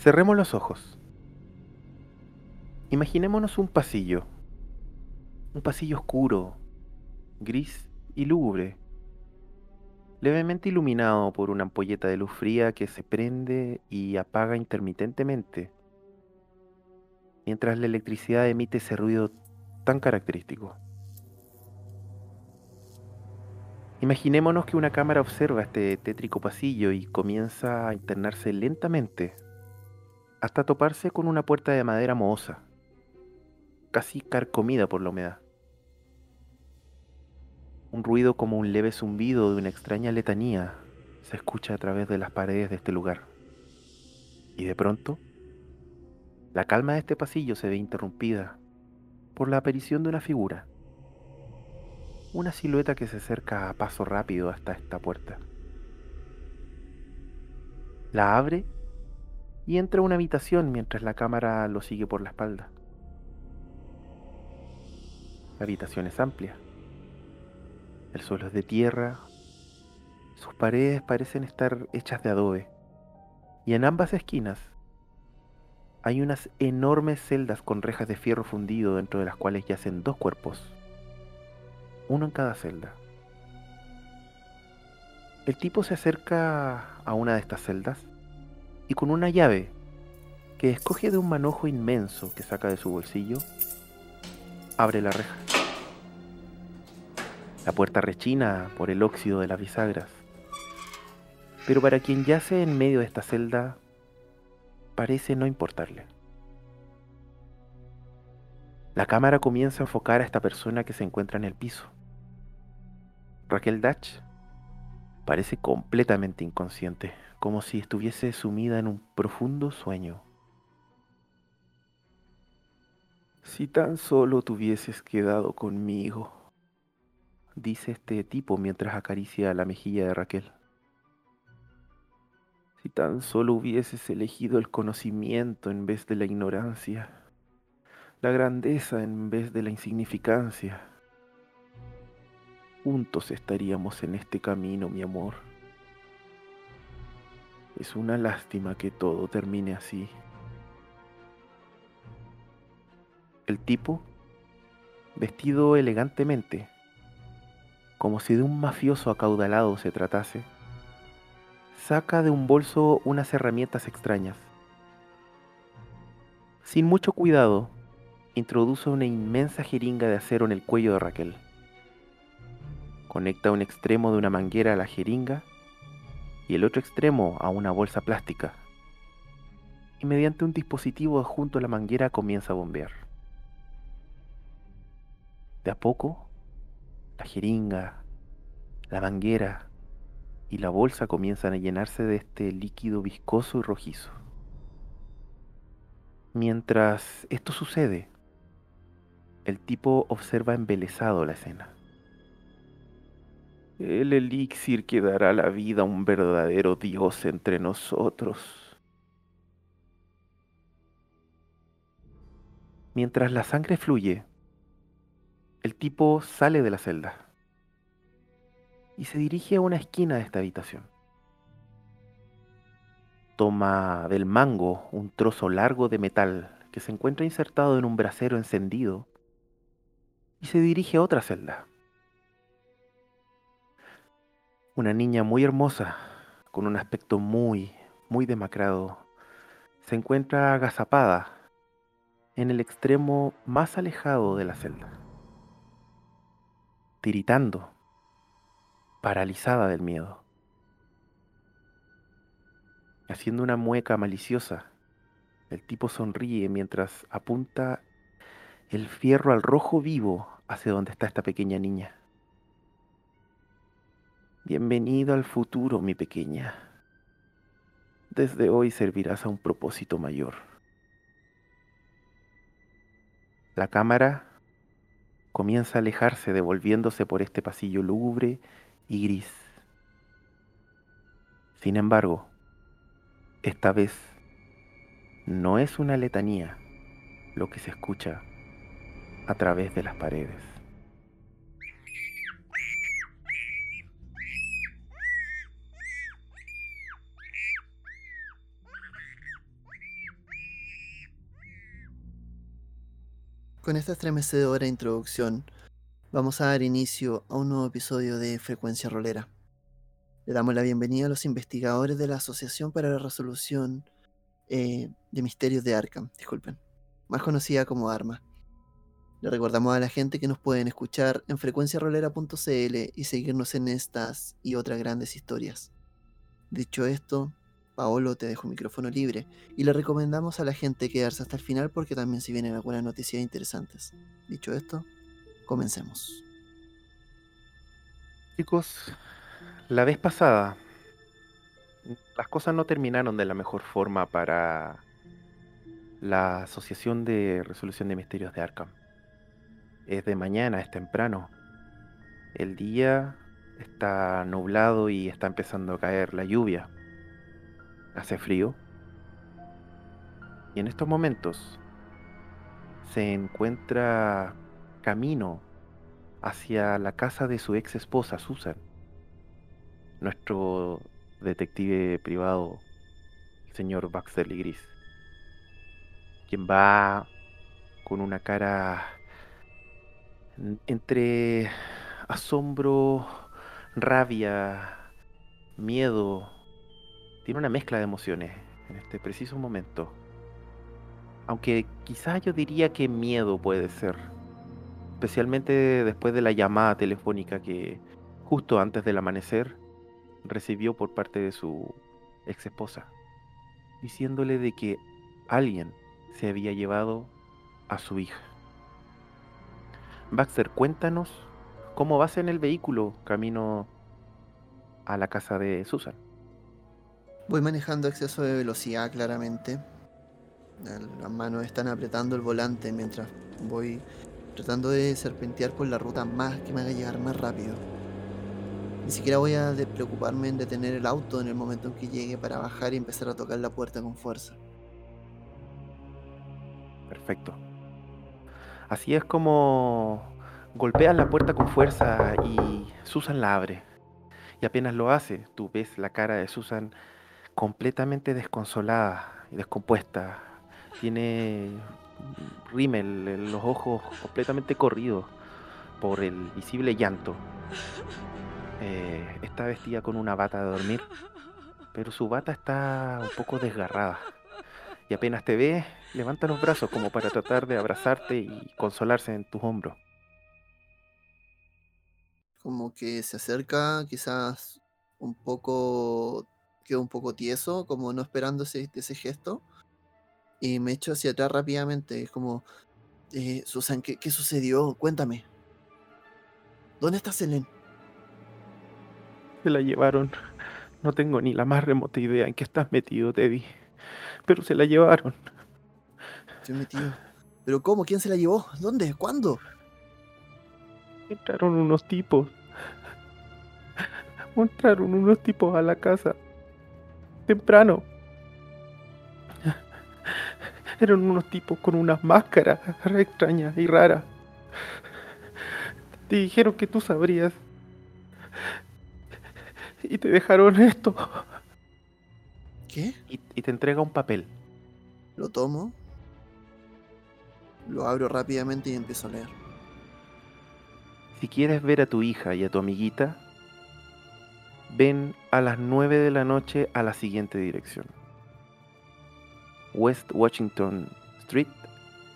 Cerremos los ojos. Imaginémonos un pasillo. Un pasillo oscuro, gris y lúgubre, levemente iluminado por una ampolleta de luz fría que se prende y apaga intermitentemente, mientras la electricidad emite ese ruido tan característico. Imaginémonos que una cámara observa este tétrico pasillo y comienza a internarse lentamente hasta toparse con una puerta de madera mohosa, casi carcomida por la humedad. Un ruido como un leve zumbido de una extraña letanía se escucha a través de las paredes de este lugar. Y de pronto, la calma de este pasillo se ve interrumpida por la aparición de una figura. Una silueta que se acerca a paso rápido hasta esta puerta. La abre y entra a una habitación mientras la cámara lo sigue por la espalda. La habitación es amplia. El suelo es de tierra, sus paredes parecen estar hechas de adobe, y en ambas esquinas hay unas enormes celdas con rejas de fierro fundido dentro de las cuales yacen dos cuerpos, uno en cada celda. El tipo se acerca a una de estas celdas y con una llave que escoge de un manojo inmenso que saca de su bolsillo, abre la reja. La puerta rechina por el óxido de las bisagras. Pero para quien yace en medio de esta celda, parece no importarle. La cámara comienza a enfocar a esta persona que se encuentra en el piso. Raquel Dutch parece completamente inconsciente, como si estuviese sumida en un profundo sueño. Si tan solo te quedado conmigo, dice este tipo mientras acaricia la mejilla de Raquel. Si tan solo hubieses elegido el conocimiento en vez de la ignorancia, la grandeza en vez de la insignificancia, juntos estaríamos en este camino, mi amor. Es una lástima que todo termine así. El tipo, vestido elegantemente, como si de un mafioso acaudalado se tratase, saca de un bolso unas herramientas extrañas. Sin mucho cuidado, introduce una inmensa jeringa de acero en el cuello de Raquel. Conecta un extremo de una manguera a la jeringa y el otro extremo a una bolsa plástica. Y mediante un dispositivo junto a la manguera comienza a bombear. De a poco, la jeringa, la manguera y la bolsa comienzan a llenarse de este líquido viscoso y rojizo. Mientras esto sucede, el tipo observa embelesado la escena. El elixir que dará la vida a un verdadero Dios entre nosotros. Mientras la sangre fluye, el tipo sale de la celda y se dirige a una esquina de esta habitación. Toma del mango un trozo largo de metal que se encuentra insertado en un brasero encendido y se dirige a otra celda. Una niña muy hermosa, con un aspecto muy, muy demacrado, se encuentra agazapada en el extremo más alejado de la celda tiritando, paralizada del miedo. Haciendo una mueca maliciosa, el tipo sonríe mientras apunta el fierro al rojo vivo hacia donde está esta pequeña niña. Bienvenido al futuro, mi pequeña. Desde hoy servirás a un propósito mayor. La cámara comienza a alejarse devolviéndose por este pasillo lúgubre y gris. Sin embargo, esta vez no es una letanía lo que se escucha a través de las paredes. Con esta estremecedora introducción, vamos a dar inicio a un nuevo episodio de Frecuencia Rolera. Le damos la bienvenida a los investigadores de la Asociación para la Resolución eh, de Misterios de Arkham, disculpen, más conocida como ARMA. Le recordamos a la gente que nos pueden escuchar en frecuenciarolera.cl y seguirnos en estas y otras grandes historias. Dicho esto, Paolo te dejo micrófono libre y le recomendamos a la gente quedarse hasta el final porque también se vienen algunas noticias interesantes. Dicho esto, comencemos. Chicos, la vez pasada las cosas no terminaron de la mejor forma para la Asociación de Resolución de Misterios de Arkham es de mañana, es temprano. El día está nublado y está empezando a caer la lluvia. Hace frío. Y en estos momentos se encuentra camino hacia la casa de su ex esposa, Susan. Nuestro detective privado, el señor Baxter Gris. Quien va con una cara entre asombro, rabia, miedo. Tiene una mezcla de emociones en este preciso momento. Aunque quizás yo diría que miedo puede ser. Especialmente después de la llamada telefónica que justo antes del amanecer recibió por parte de su ex esposa. Diciéndole de que alguien se había llevado a su hija. Baxter, cuéntanos cómo vas en el vehículo camino a la casa de Susan. Voy manejando exceso de velocidad claramente. Las manos están apretando el volante mientras voy tratando de serpentear por la ruta más que me haga llegar más rápido. Ni siquiera voy a preocuparme en detener el auto en el momento en que llegue para bajar y empezar a tocar la puerta con fuerza. Perfecto. Así es como golpeas la puerta con fuerza y Susan la abre. Y apenas lo hace, tú ves la cara de Susan completamente desconsolada y descompuesta. Tiene rímel los ojos completamente corridos por el visible llanto. Eh, está vestida con una bata de dormir, pero su bata está un poco desgarrada. Y apenas te ve, levanta los brazos como para tratar de abrazarte y consolarse en tus hombros. Como que se acerca, quizás un poco, queda un poco tieso, como no esperando ese, gesto. Y me echo hacia atrás rápidamente. Es como, eh, Susan, ¿qué, ¿qué, sucedió? Cuéntame. ¿Dónde está Selene? Se la llevaron. No tengo ni la más remota idea en qué estás metido, Teddy pero se la llevaron. Estoy metido. ¿Pero cómo? ¿Quién se la llevó? ¿Dónde? ¿Cuándo? Entraron unos tipos. Entraron unos tipos a la casa. Temprano. Eran unos tipos con unas máscaras extrañas y raras. Te dijeron que tú sabrías. Y te dejaron esto. ¿Qué? Y, te entrega un papel. Lo tomo, lo abro rápidamente y empiezo a leer. Si quieres ver a tu hija y a tu amiguita, ven a las 9 de la noche a la siguiente dirección. West Washington Street,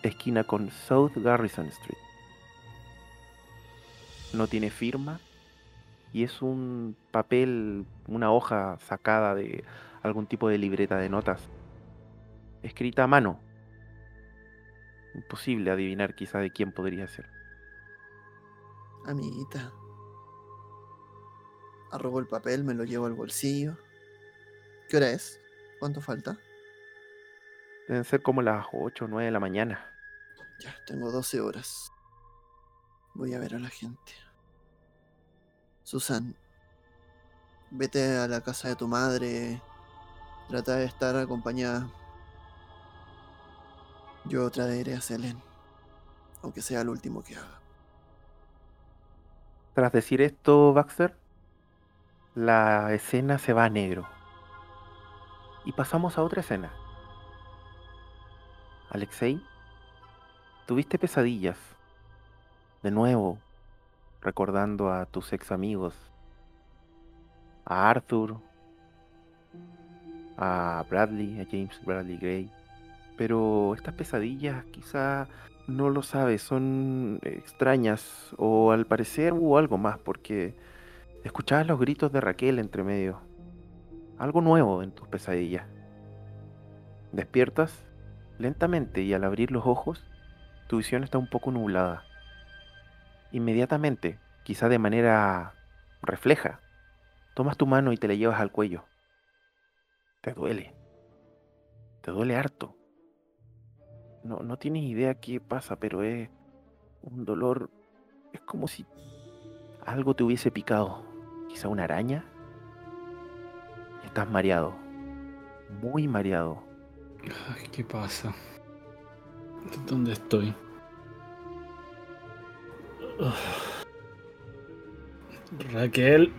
esquina con South Garrison Street. No tiene firma y es un papel, una hoja sacada de algún tipo de libreta de notas, escrita a mano. Imposible adivinar quizá de quién podría ser. Amiguita. Arrobo el papel, me lo llevo al bolsillo. ¿Qué hora es? ¿Cuánto falta? Deben ser como las 8 o 9 de la mañana. Ya, tengo 12 horas. Voy a ver a la gente. Susan, vete a la casa de tu madre Trata de estar acompañada. Yo traeré a Selene, aunque sea el último que haga. Tras decir esto, Baxter, la escena se va a negro. Y pasamos a otra escena. Alexei Tuviste pesadillas. De nuevo, recordando a tus ex amigos. A Arthur. A Bradley, a James Bradley Gray. Pero estas pesadillas quizá no lo sabes, son extrañas o al parecer hubo algo más porque escuchabas los gritos de Raquel entre medio. Algo nuevo en tus pesadillas. Despiertas lentamente y al abrir los ojos, tu visión está un poco nublada. Inmediatamente, quizá de manera refleja, tomas tu mano y te la llevas al cuello. Te duele. Te duele harto. No, no tienes idea qué pasa, pero es un dolor. Es como si algo te hubiese picado. Quizá una araña. Estás mareado. Muy mareado. Ay, ¿Qué pasa? ¿Dónde estoy? Raquel.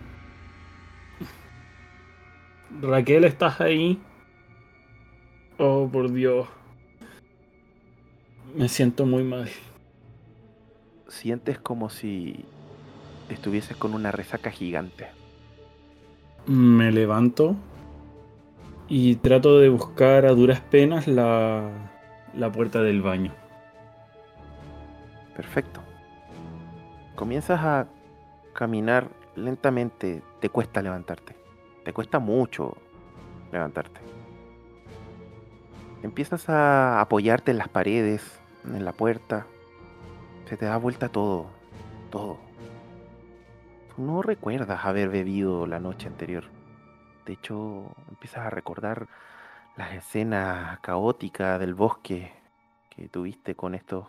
Raquel, ¿estás ahí? Oh, por Dios. Me siento muy mal. Sientes como si estuvieses con una resaca gigante. Me levanto y trato de buscar a duras penas la, la puerta del baño. Perfecto. Comienzas a caminar lentamente, te cuesta levantarte. Te cuesta mucho levantarte. Empiezas a apoyarte en las paredes, en la puerta. Se te da vuelta todo, todo. No recuerdas haber bebido la noche anterior. De hecho, empiezas a recordar las escenas caóticas del bosque que tuviste con estos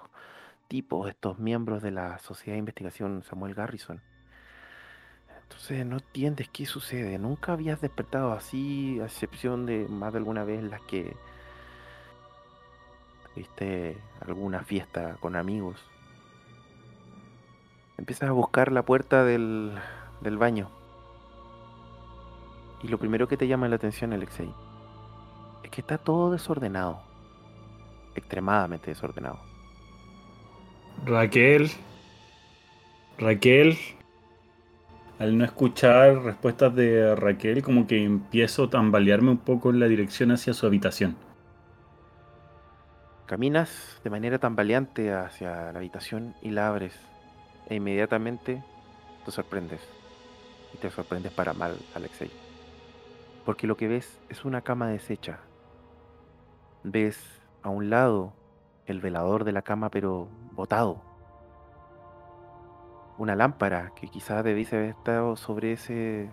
tipos, estos miembros de la Sociedad de Investigación Samuel Garrison. Entonces no entiendes qué sucede. Nunca habías despertado así, a excepción de más de alguna vez las que viste alguna fiesta con amigos. Empiezas a buscar la puerta del, del baño. Y lo primero que te llama la atención, Alexei, es que está todo desordenado. Extremadamente desordenado. Raquel. Raquel. Al no escuchar respuestas de Raquel, como que empiezo a tambalearme un poco en la dirección hacia su habitación. Caminas de manera tambaleante hacia la habitación y la abres. E inmediatamente te sorprendes. Y te sorprendes para mal, Alexei. Porque lo que ves es una cama deshecha. Ves a un lado el velador de la cama, pero botado. Una lámpara que quizás debiese haber estado sobre ese.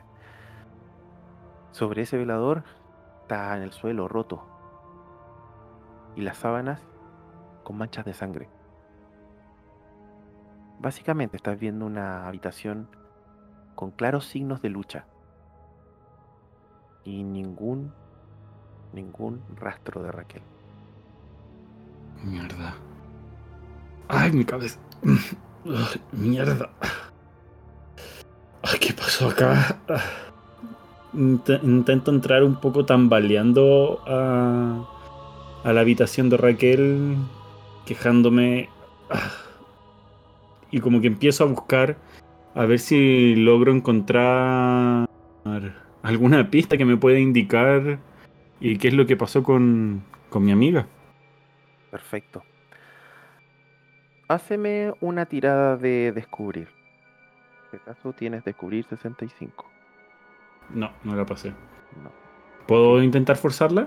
sobre ese velador. Está en el suelo, roto. Y las sábanas con manchas de sangre. Básicamente estás viendo una habitación con claros signos de lucha. Y ningún. ningún rastro de Raquel. Mierda. Ay, mi cabeza. Mierda. Ay, ¿qué pasó acá? Int- Intento entrar un poco tambaleando a, a la habitación de Raquel, quejándome. Y como que empiezo a buscar a ver si logro encontrar alguna pista que me pueda indicar y qué es lo que pasó con, con mi amiga. Perfecto. Háceme una tirada de descubrir. En este caso tienes descubrir 65. No, no la pasé. No. ¿Puedo intentar forzarla?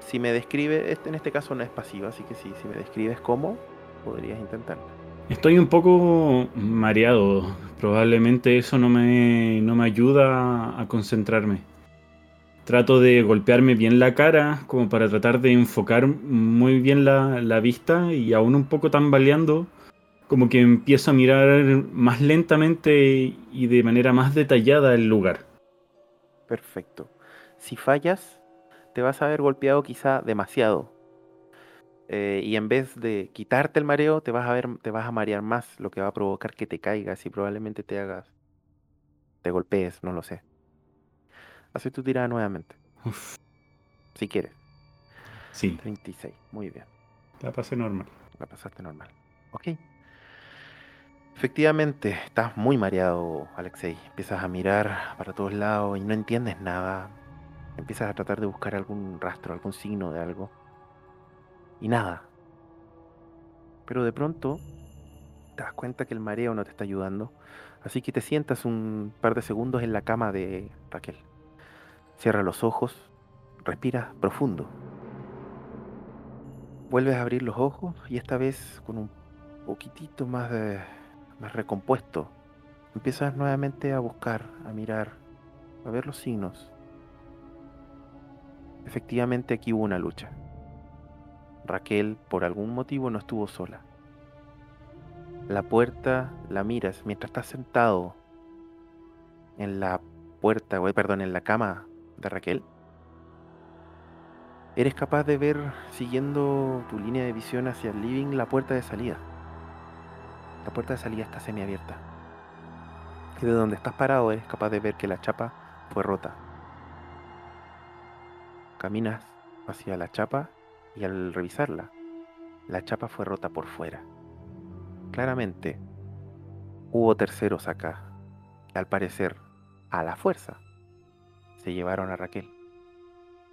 Si me describe, este, en este caso no es pasiva, así que sí, si me describes cómo, podrías intentarlo. Estoy un poco mareado. Probablemente eso no me, no me ayuda a concentrarme. Trato de golpearme bien la cara como para tratar de enfocar muy bien la, la vista y aún un poco tambaleando, como que empiezo a mirar más lentamente y de manera más detallada el lugar. Perfecto. Si fallas, te vas a haber golpeado quizá demasiado. Eh, y en vez de quitarte el mareo, te vas a ver, te vas a marear más, lo que va a provocar que te caigas y probablemente te hagas, te golpees, no lo sé. Hace tu tirada nuevamente, Uf, si quieres. sí. 36, muy bien. La pasé normal. La pasaste normal. Ok. Efectivamente, estás muy mareado, Alexei. Empiezas a mirar para todos lados y no entiendes nada. Empiezas a tratar de buscar algún rastro, algún signo de algo. Y nada. Pero de pronto te das cuenta que el mareo no te está ayudando. Así que te sientas un par de segundos en la cama de Raquel. Cierra los ojos, respira profundo. Vuelves a abrir los ojos y esta vez con un poquitito más de más recompuesto. Empiezas nuevamente a buscar, a mirar, a ver los signos. Efectivamente aquí hubo una lucha. Raquel por algún motivo no estuvo sola. La puerta la miras mientras estás sentado en la puerta, o perdón, en la cama de Raquel. Eres capaz de ver, siguiendo tu línea de visión hacia el living, la puerta de salida. La puerta de salida está semiabierta. Y de donde estás parado eres capaz de ver que la chapa fue rota. Caminas hacia la chapa y al revisarla, la chapa fue rota por fuera. Claramente, hubo terceros acá, que al parecer, a la fuerza, se llevaron a Raquel.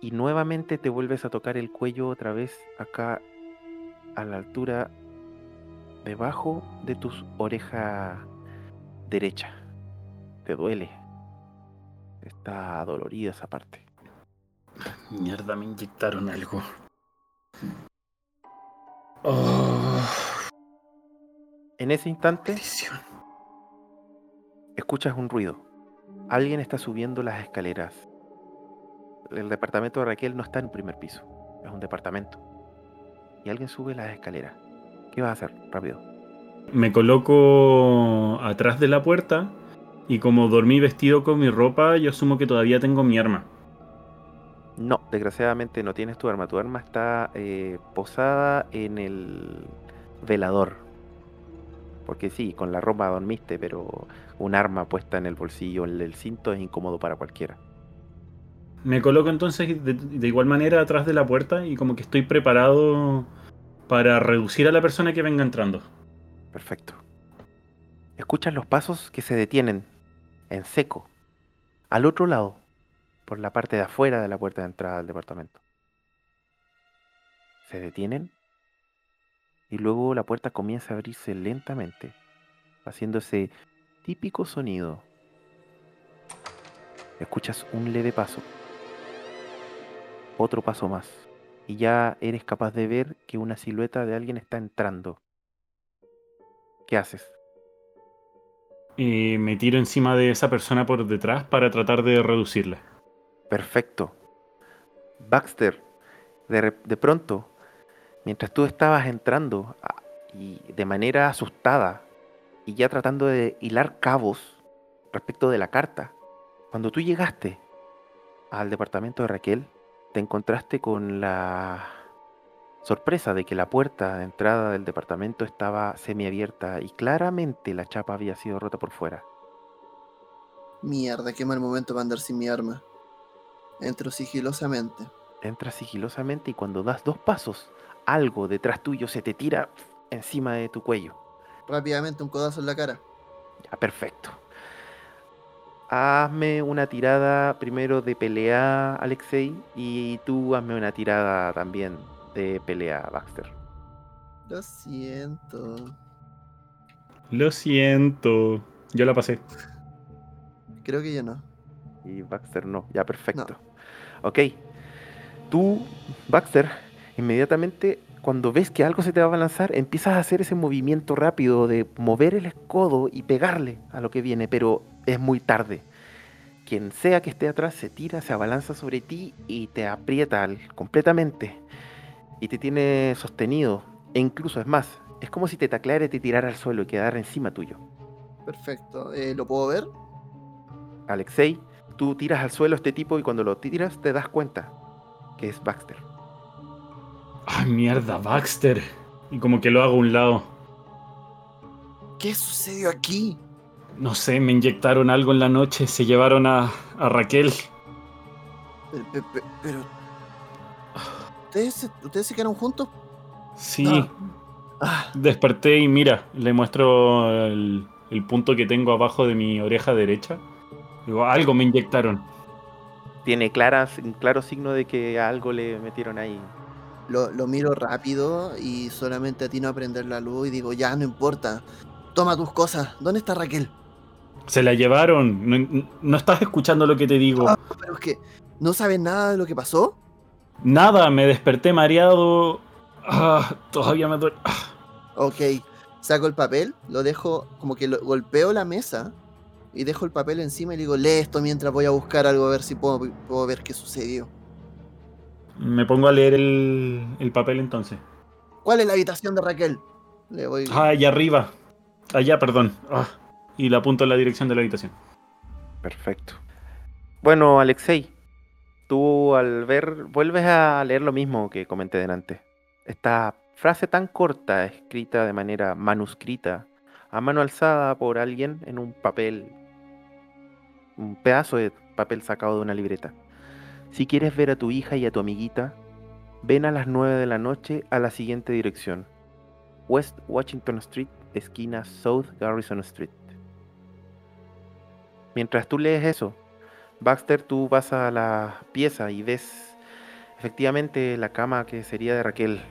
Y nuevamente te vuelves a tocar el cuello otra vez acá a la altura debajo de tus oreja derecha. Te duele. Está dolorida esa parte. Mierda, me inyectaron algo. Oh, En ese instante maldición. escuchas un ruido. Alguien está subiendo las escaleras. El departamento de Raquel no está en primer piso, es un departamento. Y alguien sube las escaleras. ¿Qué vas a hacer? Rápido. Me coloco atrás de la puerta y como dormí vestido con mi ropa, yo asumo que todavía tengo mi arma. No, desgraciadamente no tienes tu arma. Tu arma está eh, posada en el velador. Porque sí, con la ropa dormiste, pero un arma puesta en el bolsillo, en el cinto, es incómodo para cualquiera. Me coloco entonces de, de igual manera atrás de la puerta y como que estoy preparado para reducir a la persona que venga entrando. Perfecto. Escuchas los pasos que se detienen en seco, al otro lado, por la parte de afuera de la puerta de entrada del departamento. Se detienen y luego la puerta comienza a abrirse lentamente, haciendo ese típico sonido. Escuchas un leve paso, otro paso más, y ya eres capaz de ver que una silueta de alguien está entrando. ¿Qué haces? Me tiro encima de esa persona por detrás para tratar de reducirla. Perfecto. Baxter, de, de pronto, mientras tú estabas entrando a- y de manera asustada y ya tratando de hilar cabos respecto de la carta, cuando tú llegaste al departamento de Raquel, te encontraste con la sorpresa de que la puerta de entrada del departamento estaba semiabierta y claramente la chapa había sido rota por fuera. Mierda, qué mal momento para andar sin mi arma. Entro sigilosamente. Entras sigilosamente y cuando das dos pasos, algo detrás tuyo se te tira encima de tu cuello. Rápidamente un codazo en la cara. Ya, perfecto. Hazme una tirada primero de pelea, Alexei, y tú hazme una tirada también de pelea, Baxter. Lo siento. Lo siento. Yo la pasé. Creo que yo no. Y Baxter no, ya perfecto. Ok. Tú, Baxter, inmediatamente cuando ves que algo se te va a lanzar, empiezas a hacer ese movimiento rápido de mover el escudo y pegarle a lo que viene, pero es muy tarde. Quien sea que esté atrás se tira, se abalanza sobre ti y te aprieta completamente. Y te tiene sostenido. E incluso, es más, es como si te tacleara y te tirara al suelo y quedara encima tuyo. Perfecto. Eh, ¿Lo puedo ver? Alexei, tú tiras al suelo a este tipo y cuando lo tiras te das cuenta que es Baxter. ¡Ay, mierda, Baxter! Y como que lo hago a un lado. ¿Qué sucedió aquí? No sé, me inyectaron algo en la noche, se llevaron a, a Raquel. Pe- Pero. ¿Ustedes, se- ¿Ustedes se quedaron juntos? Sí. Ah. Desperté y mira, le muestro el, punto que tengo abajo de mi oreja derecha. Digo, algo me inyectaron. Tiene claras, un claro signo de que algo le metieron ahí. Lo, lo miro rápido y solamente atino a prender la luz y digo, ya no importa. Toma tus cosas. ¿Dónde está Raquel? Se la llevaron. No, estás escuchando lo que te digo. Ah, pero es que no sabes nada de lo que pasó. Nada, me desperté mareado. Ah, todavía me duele. Ah. Ok, saco el papel, lo dejo como que lo, golpeo la mesa y dejo el papel encima y digo, lee esto mientras voy a buscar algo a ver si puedo, puedo ver qué sucedió. Me pongo a leer el, el, papel entonces. ¿Cuál es la habitación de Raquel? Le voy... Ah, allá arriba. Allá, perdón. Ah y la apunto en la dirección de la habitación. Perfecto. Bueno, Alexei, tú al ver, vuelves a leer lo mismo que comenté delante. Esta frase tan corta, escrita de manera manuscrita, a mano alzada por alguien en un papel, un pedazo de papel sacado de una libreta. Si quieres ver a tu hija y a tu amiguita, ven a las 9 de la noche a la siguiente dirección. West Washington Street, esquina South Garrison Street. Mientras tú lees eso, Baxter, tú vas a la pieza y ves efectivamente la cama que sería de Raquel.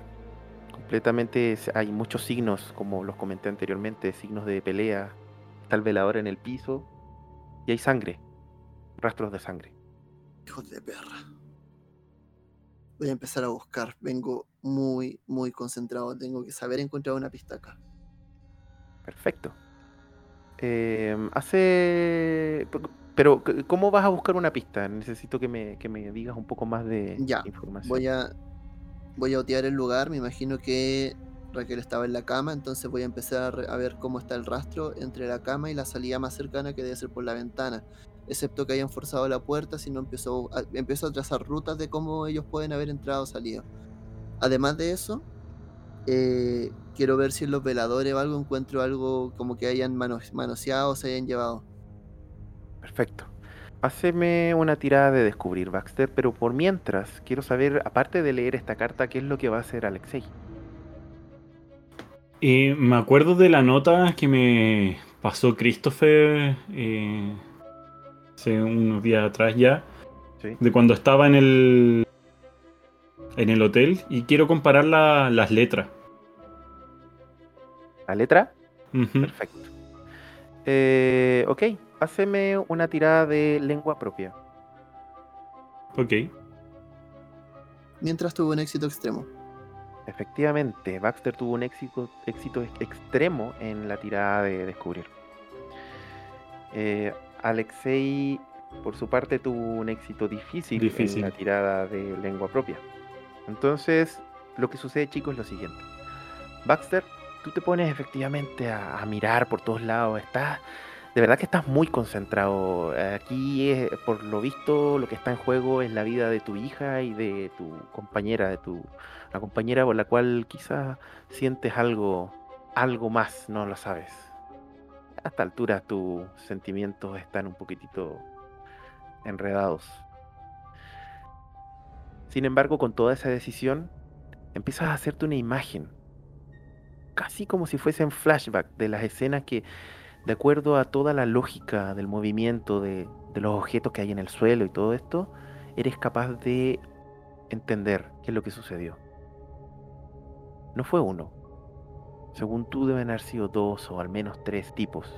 Completamente hay muchos signos, como los comenté anteriormente, signos de pelea. Está el velador en el piso y hay sangre, rastros de sangre. Hijos de perra. Voy a empezar a buscar. Vengo muy, muy concentrado. Tengo que saber encontrar una pista acá. Perfecto. Em, hace. Pero, ¿cómo vas a buscar una pista? Necesito que me, digas un poco más de ya, información. Voy a, voy a otear el lugar. Me imagino que Raquel estaba en la cama, entonces voy a empezar a ver cómo está el rastro entre la cama y la salida más cercana que debe ser por la ventana. Excepto que hayan forzado la puerta, si no empiezo a, empiezo a trazar rutas de cómo ellos pueden haber entrado o salido. Además de eso, eh, quiero ver si en los veladores o algo encuentro algo como que hayan manoseado o se hayan llevado. Perfecto. Haceme una tirada de descubrir, Baxter, pero por mientras quiero saber, aparte de leer esta carta, qué es lo que va a hacer Alexei. Eh, me acuerdo de la nota que me pasó Christopher eh, hace unos días atrás ya, de cuando estaba en el en el hotel y quiero comparar las letras. ¿La letra? Perfecto. Eh, ok, haceme una tirada de lengua propia. Ok. Mientras tuvo un éxito extremo. Efectivamente, Baxter tuvo un éxito, éxito extremo en la tirada de descubrir. Eh, Alexei, por su parte, tuvo un éxito difícil, difícil, en la tirada de lengua propia. Entonces, lo que sucede, chicos, es lo siguiente. Baxter, tú te pones efectivamente a, mirar por todos lados. Estás, de verdad que estás muy concentrado. Aquí, por lo visto, lo que está en juego es la vida de tu hija y de tu compañera, de tu la compañera por la cual quizás sientes algo, algo más, no lo sabes. A esta altura tus sentimientos están un poquitito enredados. Sin embargo, con toda esa decisión, empiezas a hacerte una imagen, casi como si fuesen flashback de las escenas que, de acuerdo a toda la lógica del movimiento, de, los objetos que hay en el suelo y todo esto, eres capaz de entender qué es lo que sucedió. No fue uno. Según tú deben haber sido dos o al menos tres tipos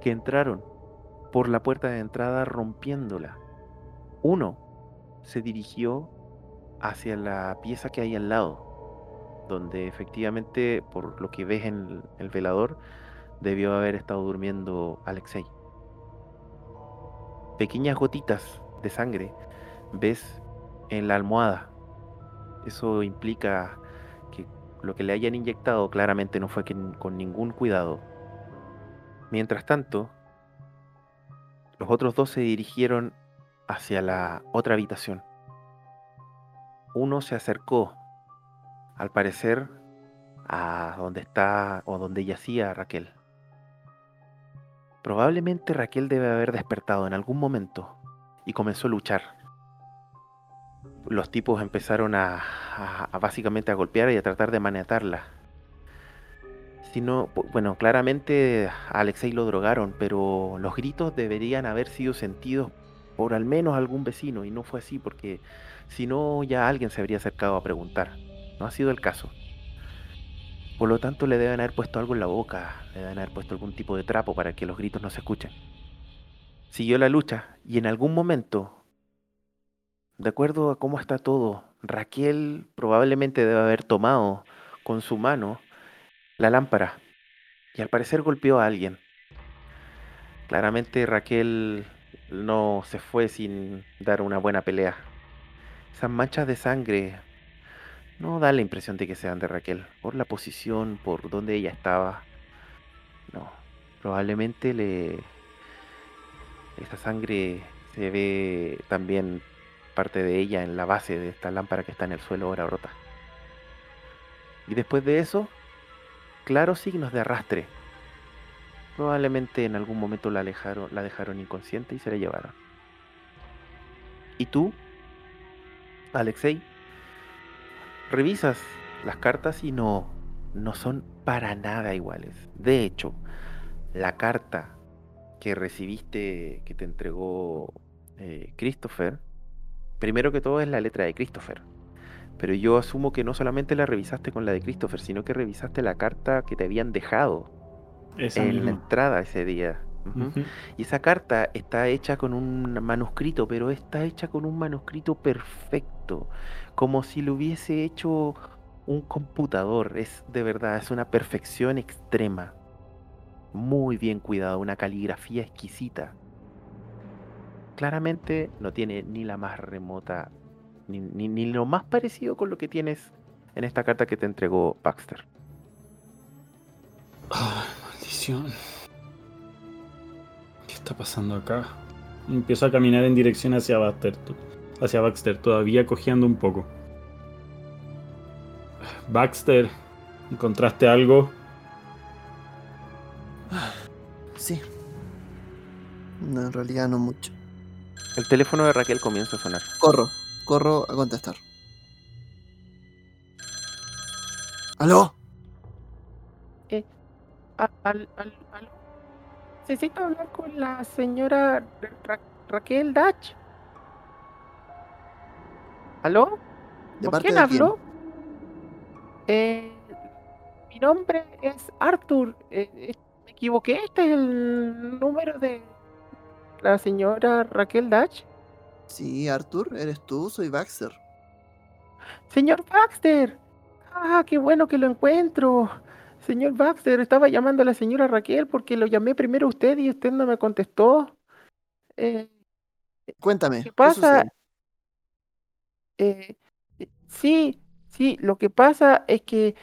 que entraron por la puerta de entrada rompiéndola. Uno se dirigió hacia la pieza que hay al lado, donde efectivamente, por lo que ves en el velador, debió haber estado durmiendo Alexei. Pequeñas gotitas de sangre ves en la almohada. Eso implica lo que le hayan inyectado claramente no fue con ningún cuidado. Mientras tanto, los otros dos se dirigieron hacia la otra habitación uno se acercó, al parecer, a donde está o donde yacía Raquel. Probablemente Raquel debe haber despertado en algún momento y comenzó a luchar. Los tipos empezaron a, a- básicamente a golpear y a tratar de maniatarla. Si no, pu- bueno, claramente a Alexei lo drogaron, pero los gritos deberían haber sido sentidos por al menos algún vecino y no fue así porque si no ya alguien se habría acercado a preguntar. No ha sido el caso. Por lo tanto le deben haber puesto algo en la boca, le deben haber puesto algún tipo de trapo para que los gritos no se escuchen. Siguió la lucha y en algún momento de acuerdo a cómo está todo, Raquel probablemente debe haber tomado con su mano la lámpara y al parecer golpeó a alguien. Claramente Raquel no se fue sin dar una buena pelea. Esas manchas de sangre no dan la impresión de que sean de Raquel, por la posición, por donde ella estaba. No, probablemente le... Esta sangre se ve también parte de ella en la base de esta lámpara que está en el suelo ahora rota. Y después de eso, claros signos de arrastre. Probablemente en algún momento la, alejaron, la dejaron inconsciente y se la llevaron. ¿Y tú, Alexei? Revisas las cartas y no, no son para nada iguales. De hecho, la carta que recibiste, que te entregó eh, Christopher, primero que todo es la letra de Christopher. Pero yo asumo que no solamente la revisaste con la de Christopher, sino que revisaste la carta que te habían dejado Esa en la entrada ese día. Y esa carta está hecha con un manuscrito, pero está hecha con un manuscrito perfecto, como si lo hubiese hecho un computador. Es de verdad, es una perfección extrema. Muy bien cuidado, una caligrafía exquisita. Claramente no tiene ni la más remota, ni, ni- ni lo más parecido con lo que tienes en esta carta que te entregó Baxter. Ay, maldición. ¿Qué está pasando acá? Empiezo a caminar en dirección hacia Baxter, hacia Baxter, todavía cojeando un poco. Baxter, ¿encontraste algo? Sí. No, en realidad no mucho. El teléfono de Raquel comienza a sonar. Corro, corro a contestar. ¿Aló? A- al, al, al- Necesito hablar con la señora Ra- Ra- Raquel Dach. ¿Aló? ¿De ¿Con parte quién de quién? habló? Eh, mi nombre es Arthur. Eh, eh, me equivoqué. Este es el número de la señora Raquel Dach. Sí, Arthur, ¿eres tú? Soy Baxter. Señor Baxter. Ah, qué bueno que lo encuentro. Señor Baxter, estaba llamando a la señora Raquel porque lo llamé primero a usted y usted no me contestó. Eh, Cuéntame, ¿Qué ¿qué pasa? Eh, eh, sí, sí, lo que pasa es que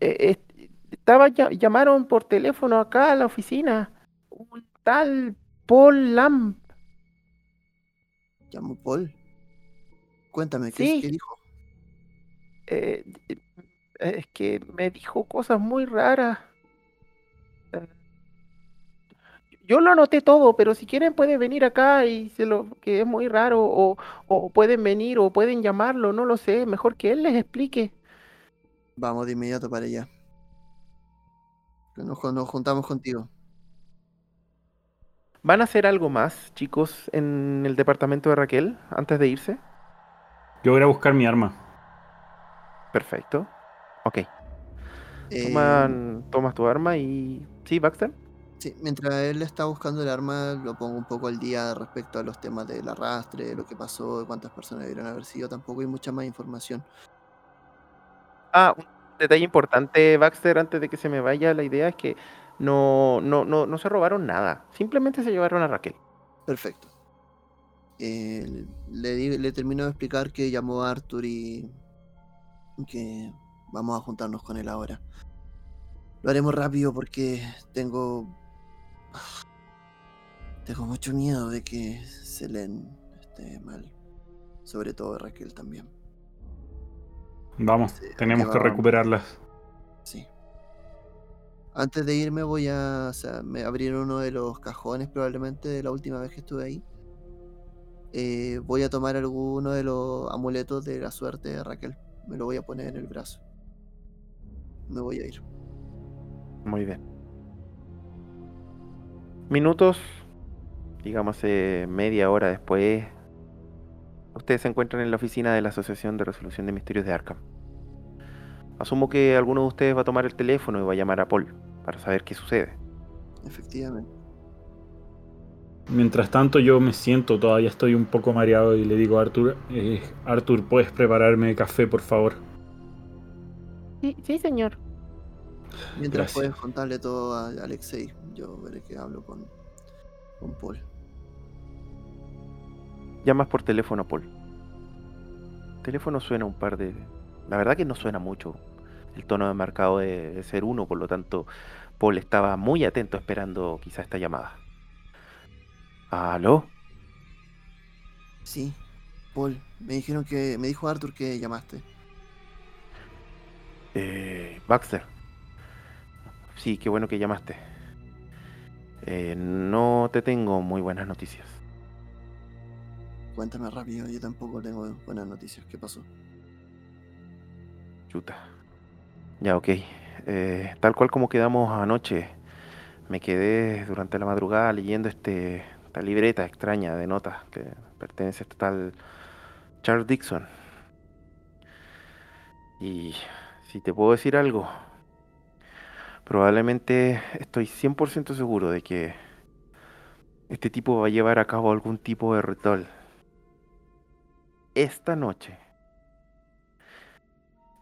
eh, est- estaba llamaron por teléfono acá a la oficina un tal Paul Lamb. Llamo Paul. Cuéntame, ¿qué, Sí. qué dijo? eh, eh, es que me dijo cosas muy raras. Eh, Yo lo anoté todo, pero si quieren pueden venir acá y se lo que es muy raro o, o pueden venir o pueden llamarlo, no lo sé, mejor que él les explique. Vamos de inmediato para allá. Nos, nos juntamos contigo. ¿Van a hacer algo más, chicos, en el departamento de Raquel antes de irse? Yo voy a buscar mi arma. Perfecto. Ok. Eh, Toman- tomas tu arma y... ¿Sí, Baxter? sí, mientras él está buscando el arma, lo pongo un poco al día respecto a los temas del arrastre, de lo que pasó, de cuántas personas debieron haber sido. Tampoco hay mucha más información. Ah, un detalle importante, Baxter, antes de que se me vaya, la idea es que no, no, no, no se robaron nada. Simplemente se llevaron a Raquel. Perfecto. Eh, le, di- le termino de explicar que llamó a Arthur y que vamos a juntarnos con él ahora. Lo haremos rápido porque tengo. Tengo mucho miedo de que Selene esté mal. Sobre todo Raquel también. Vamos, Sí, tenemos que recuperarlas. Sí. Antes de irme voy a o sea, me abrir uno de los cajones probablemente de la última vez que estuve ahí. eh, voy a tomar alguno de los amuletos de la suerte de Raquel. Me lo voy a poner en el brazo. Me voy a ir. Muy bien. Minutos, digamos eh, media hora después, ustedes se encuentran en la oficina de la Asociación de Resolución de Misterios de Arkham. Asumo que alguno de ustedes va a tomar el teléfono y va a llamar a Paul para saber qué sucede. Efectivamente. Mientras tanto yo me siento, todavía estoy un poco mareado y le digo a Arthur, eh, Arthur, ¿puedes prepararme café, por favor? Sí, sí, señor. Mientras Gracias. puedes contarle todo a Alexei, yo veré que hablo con, con Paul. Llamas por teléfono a Paul. El teléfono suena un par de... La verdad que no suena mucho. El tono de marcado de, de ser uno, por lo tanto, Paul estaba muy atento esperando quizá esta llamada. ¿Aló? Sí, Paul, me dijeron que. Me dijo Arthur que llamaste. Eh, Baxter. Sí, qué bueno que llamaste. Eh, no te tengo muy buenas noticias. Cuéntame rápido, yo tampoco tengo buenas noticias. ¿Qué pasó? Ya, ok. Eh, tal cual como quedamos anoche, me quedé durante la madrugada leyendo este, esta libreta extraña de notas que pertenece a este tal Charles Dixon. Y si te puedo decir algo, probablemente estoy 100% seguro de que este tipo va a llevar a cabo algún tipo de ritual. Esta noche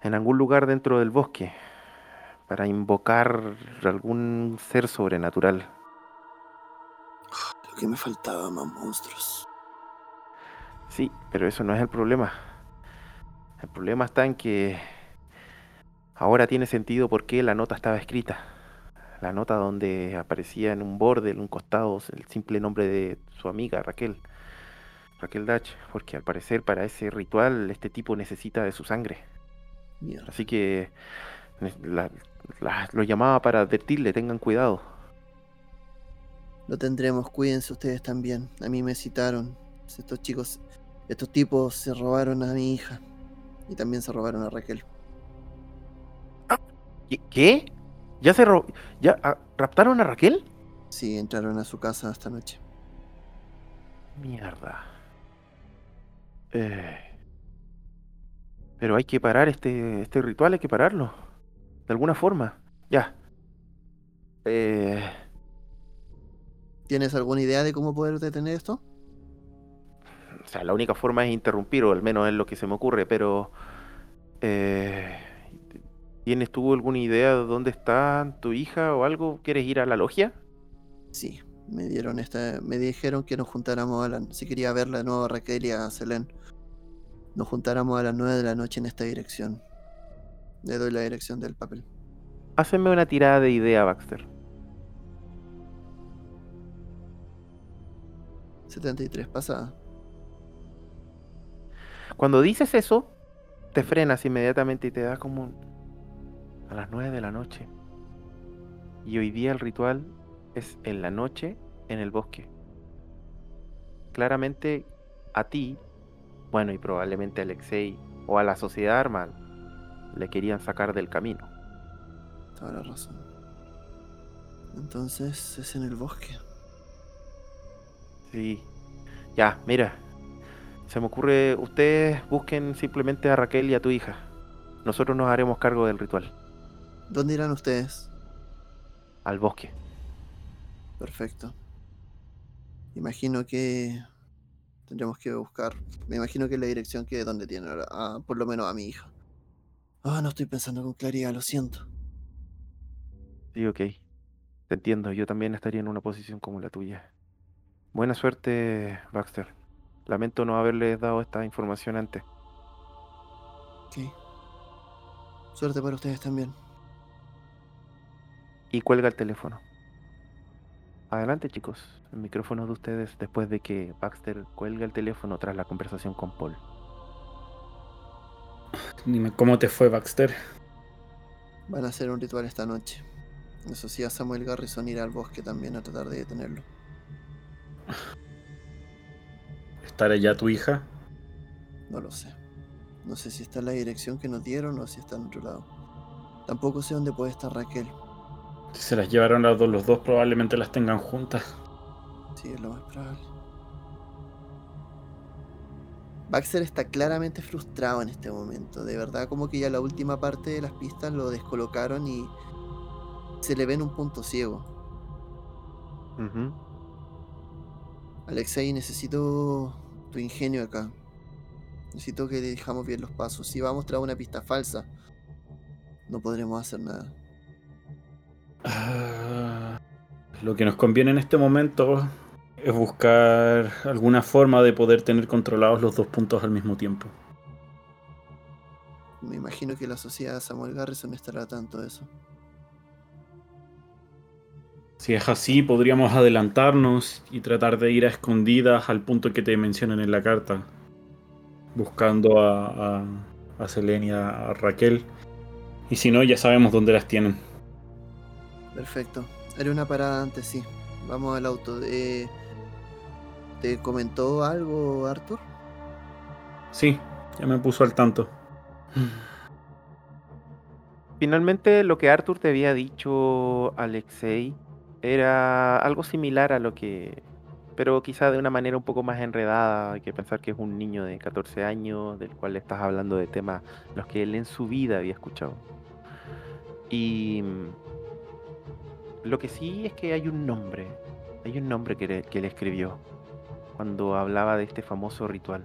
en algún lugar dentro del bosque para invocar algún ser sobrenatural. Lo que me faltaba, más monstruos. Sí, pero eso no es el problema. El problema está en que ahora tiene sentido por qué la nota estaba escrita. La nota donde aparecía en un borde, en un costado, el simple nombre de su amiga Raquel. Raquel Dutch, porque al parecer para ese ritual este tipo necesita de su sangre. Mierda. Así que la- la- lo llamaba para advertirle, tengan cuidado. Lo tendremos, cuídense ustedes también. A mí me citaron. Estos chicos, estos tipos se robaron a mi hija. Y también se robaron a Raquel. ¿Qué? ¿Qué? ¿Ya se ro- ¿Ya ah, raptaron a Raquel? Sí, entraron a su casa esta noche. Mierda. Eh, Pero hay que parar este, este ritual, hay que pararlo. De alguna forma. Ya. Eh, ¿Tienes alguna idea de cómo poder detener esto? o sea, la única forma es interrumpir, o al menos es lo que se me ocurre, pero... eh, ¿Tienes tú alguna idea de dónde está tu hija o algo? ¿Quieres ir a la logia? Sí, me dieron esta, me dijeron que nos juntáramos a la, si quería verla de nuevo a Raquel y a Selene, nos juntáramos a las 9 de la noche en esta dirección. Le doy la dirección del papel. Háceme una tirada de idea, Baxter. 73 pasada. Cuando dices eso, te frenas inmediatamente y te da como a las 9 de la noche. Y hoy día el ritual es en la noche en el bosque. Claramente a ti, bueno, y probablemente a Alexei o a la sociedad armal, le querían sacar del camino. Toda la razón. Entonces es en el bosque. Sí. Ya, mira. Se me ocurre, ustedes busquen simplemente a Raquel y a tu hija. Nosotros nos haremos cargo del ritual. ¿Dónde irán ustedes? Al bosque. Perfecto. Imagino que tendremos que buscar. Me imagino que es la dirección que donde tiene ahora, a- por lo menos a mi hija. Ah, no estoy pensando con claridad, lo siento. Sí, ok. Te entiendo, yo también estaría en una posición como la tuya. Buena suerte, Baxter. Lamento no haberles dado esta información antes. Ok. Suerte para ustedes también. Y cuelga el teléfono. Adelante, chicos. El micrófono de ustedes después de que Baxter cuelga el teléfono tras la conversación con Paul. Dime, ¿cómo te fue, Baxter? Van a hacer un ritual esta noche. Eso sí, a Samuel Garrison ir al bosque también a tratar de detenerlo. ¿Estar allá tu hija? No lo sé. No sé si está en la dirección que nos dieron o si está en otro lado. Tampoco sé dónde puede estar Raquel. Si se las llevaron las dos, los dos probablemente las tengan juntas. Sí, es lo más probable. Baxter está claramente frustrado en este momento. De verdad, como que ya la última parte de las pistas lo descolocaron y se le ve en un punto ciego. Alexei, necesito tu ingenio acá. Necesito que dejamos bien los pasos. Si vamos tras una pista falsa, no podremos hacer nada. Ah, Lo que nos conviene en este momento es buscar alguna forma de poder tener controlados los dos puntos al mismo tiempo. Me imagino que la sociedad Samuel Garrison estará tanto de eso. Si es así, podríamos adelantarnos y tratar de ir a escondidas al punto que te mencionan en la carta. Buscando a, a, a Selene y a, a Raquel. Y si no, ya sabemos dónde las tienen. Perfecto. Haré una parada antes, sí. Vamos al auto. Eh, ¿Te comentó algo, Arthur? Sí, ya me puso al tanto. Finalmente, lo que Arthur te había dicho, Alexei, era algo similar a lo que. Pero quizá de una manera un poco más enredada. Hay que pensar que es un niño de 14 años, del cual le estás hablando de temas los que él en su vida había escuchado. Y. Lo que sí es que hay un nombre. Hay un nombre que le, escribió cuando hablaba de este famoso ritual.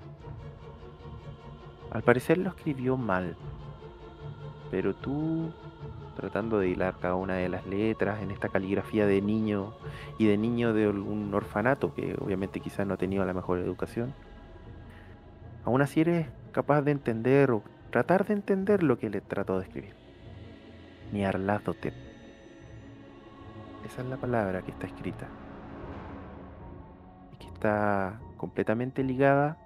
Al parecer lo escribió mal. Pero tú, tratando de hilar cada una de las letras en esta caligrafía de niño y de niño de un orfanato que obviamente quizás no ha tenido la mejor educación, aún así eres capaz de entender o tratar de entender lo que le trató de escribir. Niarlathotep. Esa es la palabra que está escrita. Y que está completamente ligada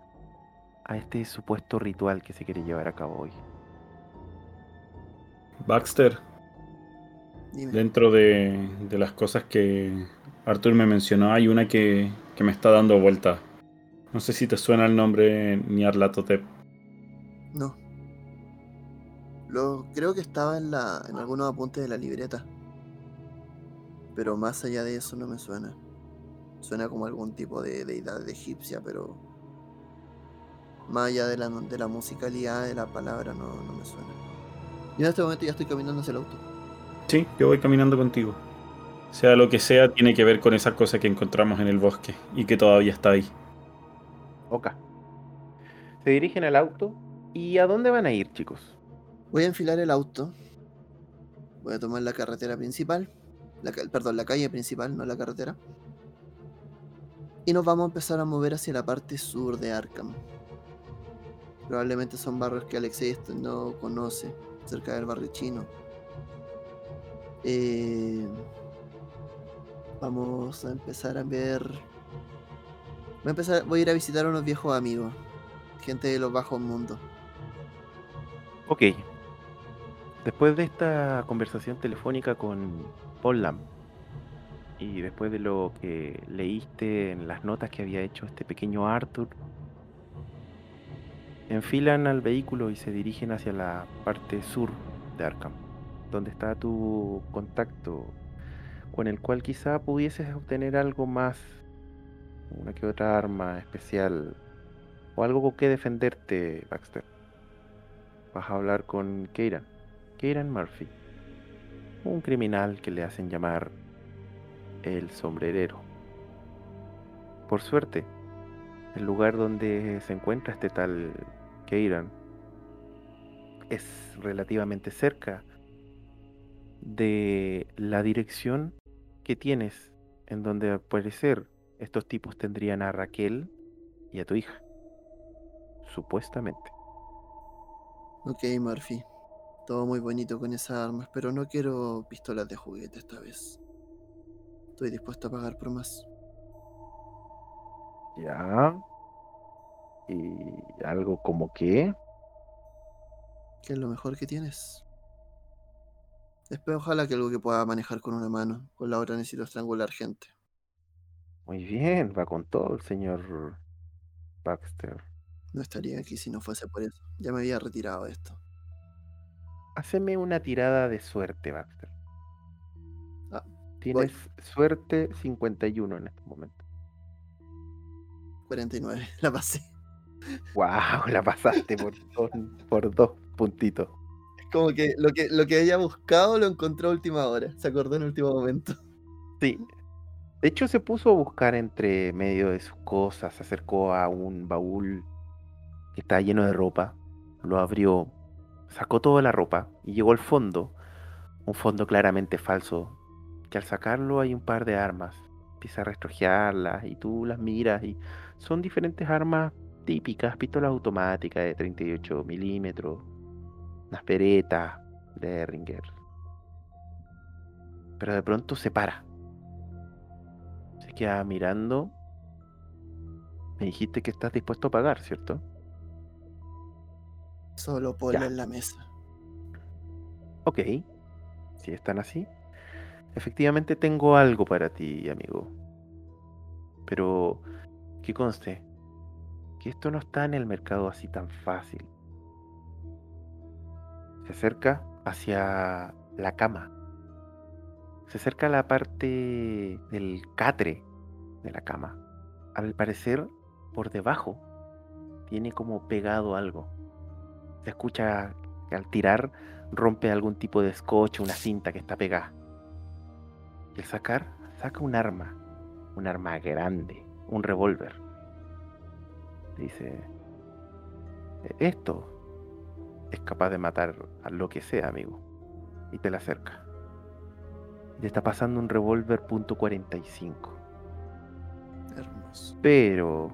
a este supuesto ritual que se quiere llevar a cabo hoy. Baxter, Dime. dentro de, de las cosas que Arthur me mencionó, hay una que, que me está dando vuelta. No sé si te suena el nombre Nyarlathotep. No. Lo, creo que estaba en, la, en algunos apuntes de la libreta. Pero más allá de eso no me suena. Suena como algún tipo de deidad egipcia, pero más allá de la, de la musicalidad de la palabra no, no me suena. Y en este momento ya estoy caminando hacia el auto. Sí, yo voy caminando contigo. Sea lo que sea, tiene que ver con esa cosa que encontramos en el bosque y que todavía está ahí. Ok. Se dirigen al auto. ¿Y a dónde van a ir, chicos? Voy a enfilar el auto. Voy a tomar la carretera principal. Perdón, la calle principal, no la carretera. Y nos vamos a empezar a mover hacia la parte sur de Arkham. Probablemente son barrios que Alexei est- no conoce, cerca del barrio chino. Eh, vamos a empezar a ver. Voy a, empezar, voy a ir a visitar a unos viejos amigos, gente de los bajos mundos. Ok. Después de esta conversación telefónica con Y después de lo que leíste en las notas que había hecho este pequeño Arthur, enfilan al vehículo y se dirigen hacia la parte sur de Arkham, donde está tu contacto con el cual quizá pudieses obtener algo más, una que otra arma especial o algo con que defenderte, Baxter. Vas a hablar con Keiran. Keiran Murphy. Un criminal que le hacen llamar el sombrerero. Por suerte, el lugar donde se encuentra este tal Keiran es relativamente cerca de la dirección que tienes en donde al parecer estos tipos tendrían a Raquel y a tu hija. Supuestamente. Ok, Murphy. Todo muy bonito con esas armas, pero no quiero pistolas de juguete esta vez. Estoy dispuesto a pagar por más. Ya. ¿Y algo como qué? ¿Qué es lo mejor que tienes? Espero ojalá que algo que pueda manejar con una mano. Con la otra necesito estrangular gente. Muy bien, va con todo el señor Baxter. No estaría aquí si no fuese por eso. Ya me había retirado de esto. Haceme una tirada de suerte, Baxter. Ah, Tienes suerte 51 en este momento. 49. La pasé. ¡Wow! La pasaste por dos, por dos puntitos. Es como que lo que lo que había buscado lo encontró a última hora. Se acordó en último momento. Sí. De hecho, se puso a buscar entre medio de sus cosas. Se acercó a un baúl que estaba lleno de ropa. Lo abrió, sacó toda la ropa y llegó al fondo. Un fondo claramente falso. Que al sacarlo hay un par de armas. Empieza a restrojearlas y tú las miras y son diferentes armas típicas, pistolas automáticas de 38 milímetros, unas peretas de Ringer. Pero de pronto se para. Se queda mirando. Me dijiste que estás dispuesto a pagar, ¿cierto? Solo ponlo en la mesa. Ok. Si están así. Efectivamente tengo algo para ti, amigo. Pero que conste que esto no está en el mercado así tan fácil. Se acerca hacia la cama. Se acerca a la parte del catre de la cama. Al parecer, por debajo, tiene como pegado algo. Se escucha que al tirar rompe algún tipo de scotch, una cinta que está pegada. Y al sacar, saca un arma. Un arma grande. Un revólver. Dice, "E- esto es capaz de matar a lo que sea, amigo. Y te la acerca. Te está pasando un revólver punto .45. Hermoso. Pero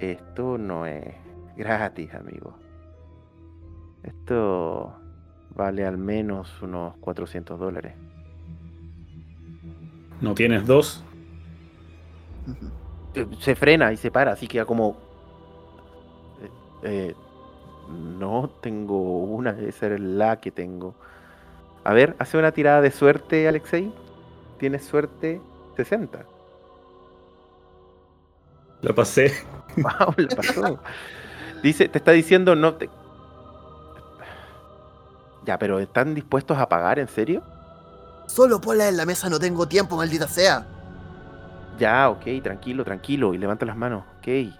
esto no es gratis, amigo. Esto vale al menos unos 400 dólares. ¿No tienes dos? Eh, Se frena y se para, así queda como... eh, eh, no tengo una, esa es la que tengo. A ver, hace una tirada de suerte, Alexei. Tienes suerte 60. La pasé. Wow, le pasó. Dice, te está diciendo no te. Ya, pero ¿están dispuestos a pagar en serio? Solo ponla en la mesa, no tengo tiempo, maldita sea. Ya, ok, tranquilo, tranquilo. Y levanta las manos. Ok.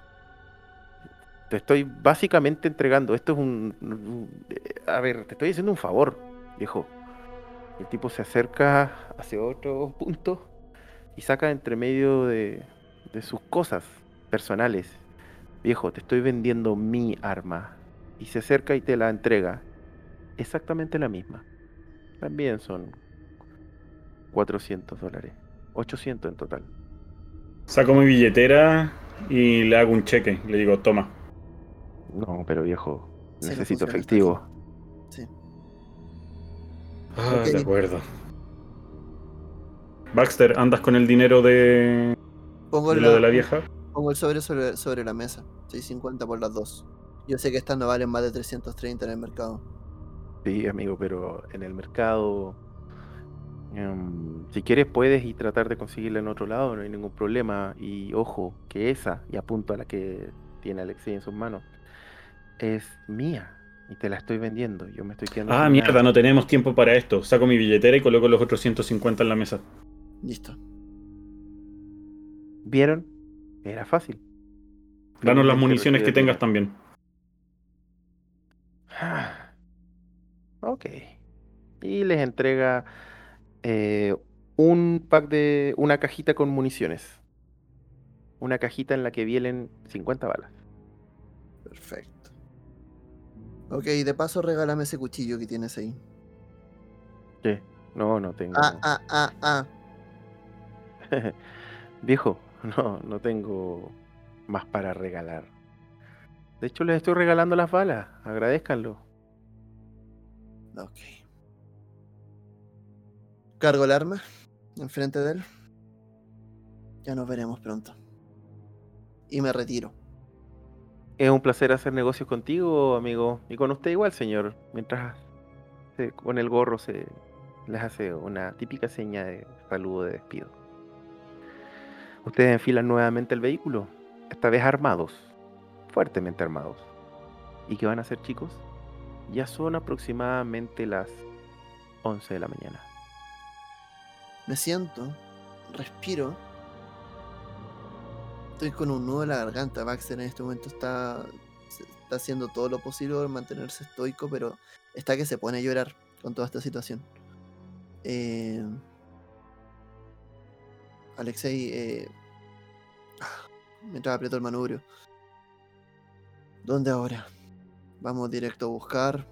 Te estoy básicamente entregando. Esto es un. A ver, te estoy haciendo un favor, viejo. El tipo se acerca hacia otro punto y saca entre medio de, de sus cosas personales. Viejo, te estoy vendiendo mi arma. Y se acerca y te la entrega. Exactamente la misma. También son 400 dólares. 800 en total. Saco mi billetera y le hago un cheque. Le digo, toma. No, pero viejo, necesito efectivo. Sí. Ah, de acuerdo. Baxter, ¿andas con el dinero de, Pongo, de la- lo de la vieja? pongo el sobre, sobre sobre la mesa. 650 por las dos. Yo sé que estas no valen más de 330 en el mercado. Sí, amigo, pero en el mercado, em, si quieres puedes y tratar de conseguirla en otro lado, no hay ningún problema. Y ojo, que esa, y apunto a la que tiene Alexei en sus manos, es mía. Y te la estoy vendiendo. Yo me estoy quedando. Ah, mierda, nada. no tenemos tiempo para esto. Saco mi billetera y coloco los otros 150 en la mesa. Listo. ¿Vieron? Era fácil. Danos las municiones que tengas también. Ok. Y les entrega eh, un pack de. una cajita con municiones. Una cajita en la que vienen 50 balas. Perfecto. Ok, de paso regálame ese cuchillo que tienes ahí. ¿Qué? No, no tengo. Ah, ah, ah, ah. Viejo, no, no tengo más para regalar. De hecho, les estoy regalando las balas. Agradezcanlo. Ok. Cargo el arma enfrente de él. Ya nos veremos pronto. Y me retiro. Es un placer hacer negocios contigo, amigo. Y con usted igual, señor. Mientras con el gorro se les hace una típica seña de saludo de despido. Ustedes enfilan nuevamente el vehículo. esta vez armados, fuertemente armados. ¿Y qué van a hacer chicos? Ya son aproximadamente las 11 de la mañana. Me siento, respiro. Estoy con un nudo en la garganta. Baxter en este momento está, está haciendo todo lo posible por mantenerse estoico, pero está que se pone a llorar con toda esta situación. Eh, Alexei, eh, mientras aprieto el manubrio. ¿Dónde ahora? Vamos directo a buscar.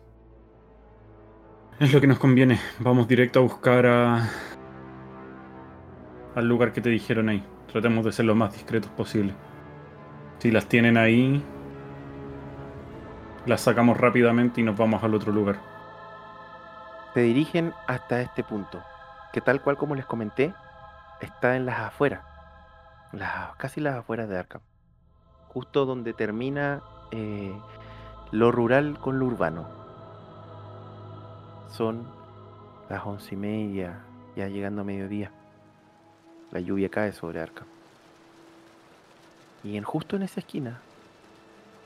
Es lo que nos conviene. Vamos directo a buscar a... al lugar que te dijeron ahí. Tratemos de ser lo más discretos posible. Si las tienen ahí, las sacamos rápidamente y nos vamos al otro lugar. Se dirigen hasta este punto, que tal cual como les comenté, está en las afueras, las, casi las afueras de Arkham, justo donde termina eh, lo rural con lo urbano. Son las once y media, ya llegando a mediodía. La lluvia cae sobre Arkham. Y en justo en esa esquina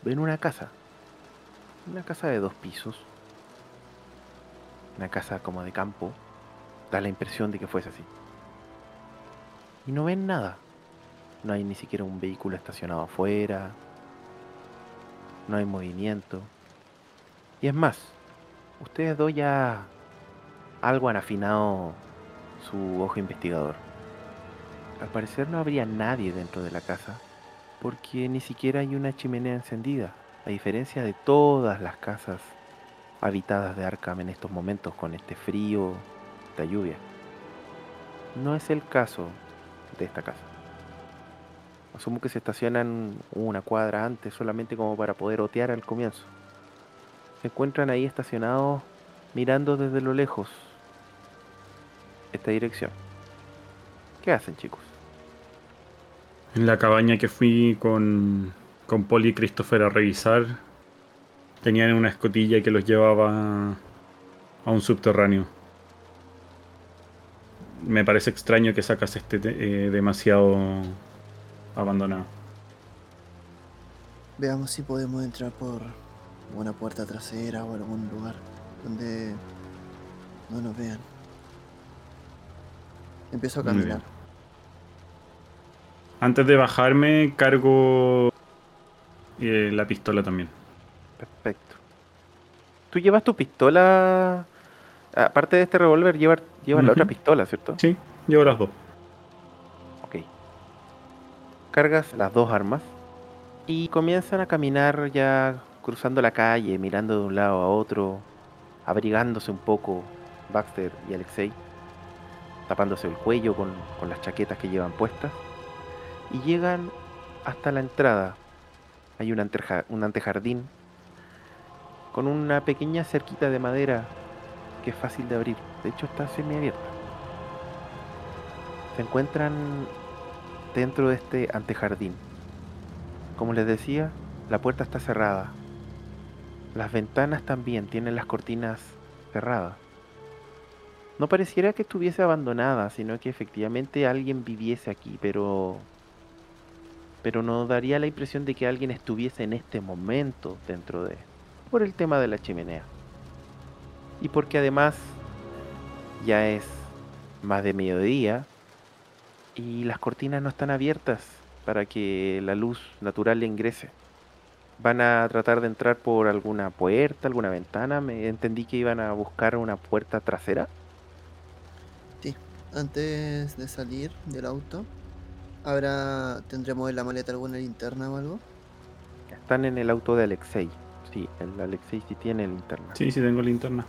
ven una casa, una casa de dos pisos, una casa como de campo, da la impresión de que fuese así. Y no ven nada. No hay ni siquiera un vehículo estacionado afuera. No hay movimiento. Y es más, ustedes dos ya algo han afinado su ojo investigador. Al parecer no habría nadie dentro de la casa, porque ni siquiera hay una chimenea encendida, a diferencia de todas las casas habitadas de Arkham en estos momentos con este frío, esta lluvia. No es el caso de esta casa. Asumo que se estacionan una cuadra antes solamente como para poder otear al comienzo. Se encuentran ahí estacionados mirando desde lo lejos esta dirección. ¿Qué hacen chicos? En la cabaña que fui con, con Polly y Christopher a revisar, tenían una escotilla que los llevaba a un subterráneo. Me parece extraño que sacas este eh, demasiado abandonado. Veamos si podemos entrar por una puerta trasera o algún lugar donde no nos vean. Empiezo a caminar. Antes de bajarme, cargo eh, la pistola también. Perfecto. ¿Tú llevas tu pistola? Aparte de este revólver, llevas, llevas la otra pistola, ¿cierto? Sí, llevo las dos. Cargas las dos armas y comienzan a caminar ya cruzando la calle, mirando de un lado a otro, abrigándose un poco Baxter y Alexei, tapándose el cuello con, con las chaquetas que llevan puestas, y llegan hasta la entrada. Hay un, anteja- un antejardín con una pequeña cerquita de madera que es fácil de abrir. De hecho está semiabierta. Se encuentran dentro de este antejardín. Como les decía, la puerta está cerrada. Las ventanas también tienen las cortinas cerradas. No pareciera que estuviese abandonada, sino que efectivamente alguien viviese aquí, pero pero no daría la impresión de que alguien estuviese en este momento dentro de por el tema de la chimenea. Y porque además ya es más de mediodía y las cortinas no están abiertas para que la luz natural le ingrese. Van a tratar de entrar por alguna puerta, alguna ventana. Me entendí que iban a buscar una puerta trasera. Antes de salir del auto, ¿habrá, tendremos en la maleta alguna linterna o algo? Están en el auto de Alexei. Sí, el Alexei sí tiene linterna. Sí, sí tengo linterna.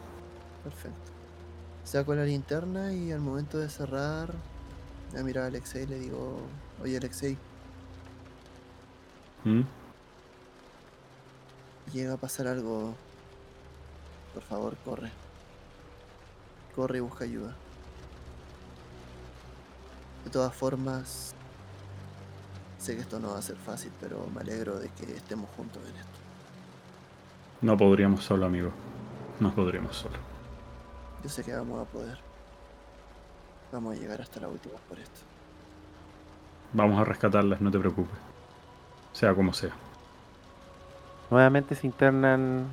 Perfecto. Saco la linterna y al momento de cerrar, voy a mirar a Alexei y le digo, oye Alexei, ¿Mm? llega a pasar algo, por favor, corre. Corre y busca ayuda. De todas formas, sé que esto no va a ser fácil, pero me alegro de que estemos juntos en esto. No podríamos solo, amigo. No podríamos solo. Yo sé que vamos a poder. Vamos a llegar hasta la última por esto. Vamos a rescatarlas, no te preocupes. Sea como sea. Nuevamente se internan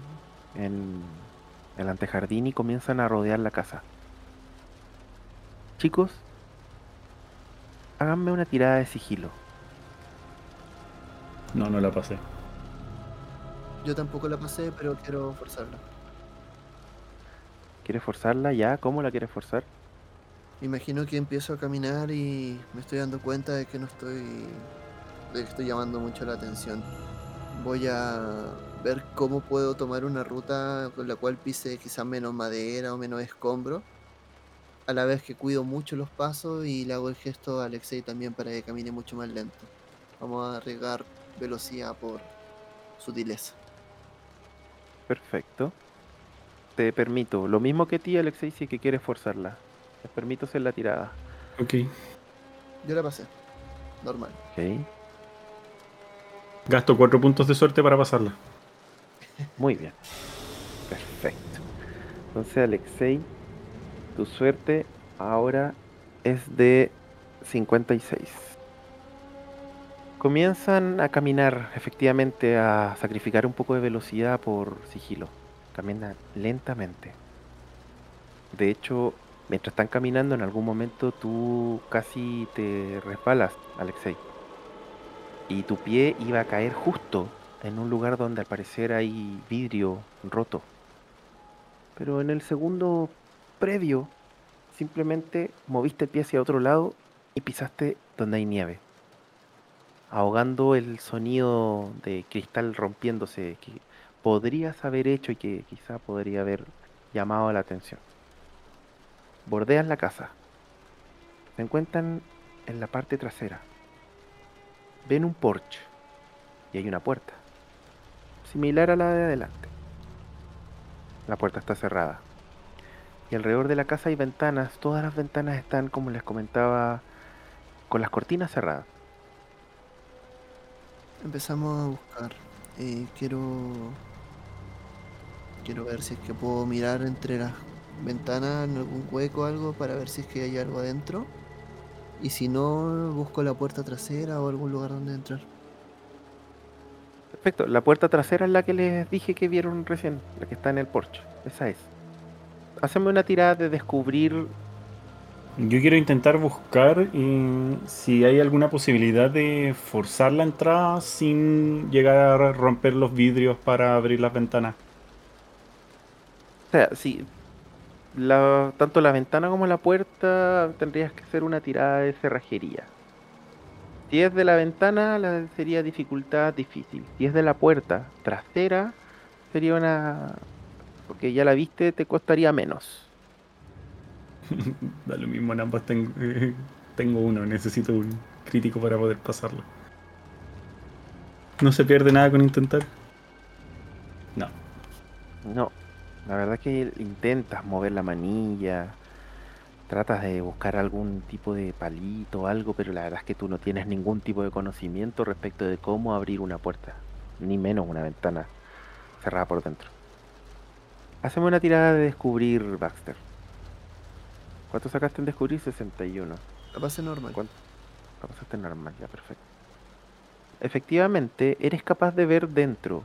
en el antejardín y comienzan a rodear la casa. Chicos, háganme una tirada de sigilo. No, no la pasé. Yo tampoco la pasé, pero quiero forzarla. ¿Quieres forzarla ya? ¿Cómo la quieres forzar? Imagino que empiezo a caminar y me estoy dando cuenta de que no estoy. de que estoy llamando mucho la atención. Voy a ver cómo puedo tomar una ruta con la cual pise quizás menos madera o menos escombro. A la vez que cuido mucho los pasos y le hago el gesto a Alexei también para que camine mucho más lento. Vamos a arriesgar velocidad por sutileza. Perfecto. Te permito. Lo mismo que ti, Alexei, si que quieres forzarla. Te permito hacer la tirada. Ok. Yo la pasé. Normal. Ok. Gasto cuatro puntos de suerte para pasarla. Muy bien. Perfecto. Entonces, Alexei, tu suerte ahora es de 56. Comienzan a caminar, efectivamente, a sacrificar un poco de velocidad por sigilo. Caminan lentamente. De hecho, mientras están caminando, en algún momento tú casi te resbalas, Alexei. Y tu pie iba a caer justo en un lugar donde al parecer hay vidrio roto. Pero en el segundo previo, simplemente moviste el pie hacia otro lado y pisaste donde hay nieve, ahogando el sonido de cristal rompiéndose que podrías haber hecho y que quizá podría haber llamado la atención. Bordean la casa. Se encuentran en la parte trasera. Ven un porche y hay una puerta, similar a la de adelante. La puerta está cerrada. Y alrededor de la casa hay ventanas. Todas las ventanas están, como les comentaba, con las cortinas cerradas. Empezamos a buscar. Eh, quiero. Quiero ver si es que puedo mirar entre las ventanas en algún hueco o algo para ver si es que hay algo adentro. Y si no, busco la puerta trasera o algún lugar donde entrar. Perfecto. La puerta trasera es la que les dije que vieron recién, la que está en el porche. Esa es. Haceme una tirada de descubrir. Yo quiero intentar buscar eh, si hay alguna posibilidad de forzar la entrada sin llegar a romper los vidrios para abrir las ventanas. O sea, si la, tanto la ventana como la puerta tendrías que hacer una tirada de cerrajería. Si es de la ventana, la sería dificultad difícil. Si es de la puerta trasera, sería una. Porque ya la viste, te costaría menos. Da lo mismo en ambas. Tengo, tengo uno, necesito un crítico para poder pasarlo. ¿No se pierde nada con intentar? No. No, la verdad que intentas mover la manilla, tratas de buscar algún tipo de palito o algo, pero la verdad es que tú no tienes ningún tipo de conocimiento respecto de cómo abrir una puerta, ni menos una ventana cerrada por dentro. Hacemos una tirada de descubrir, Baxter. ¿Cuánto sacaste en descubrir? 61. La pasé normal. ¿Cuánto? La pasaste normal, ya, perfecto. Efectivamente, eres capaz de ver dentro.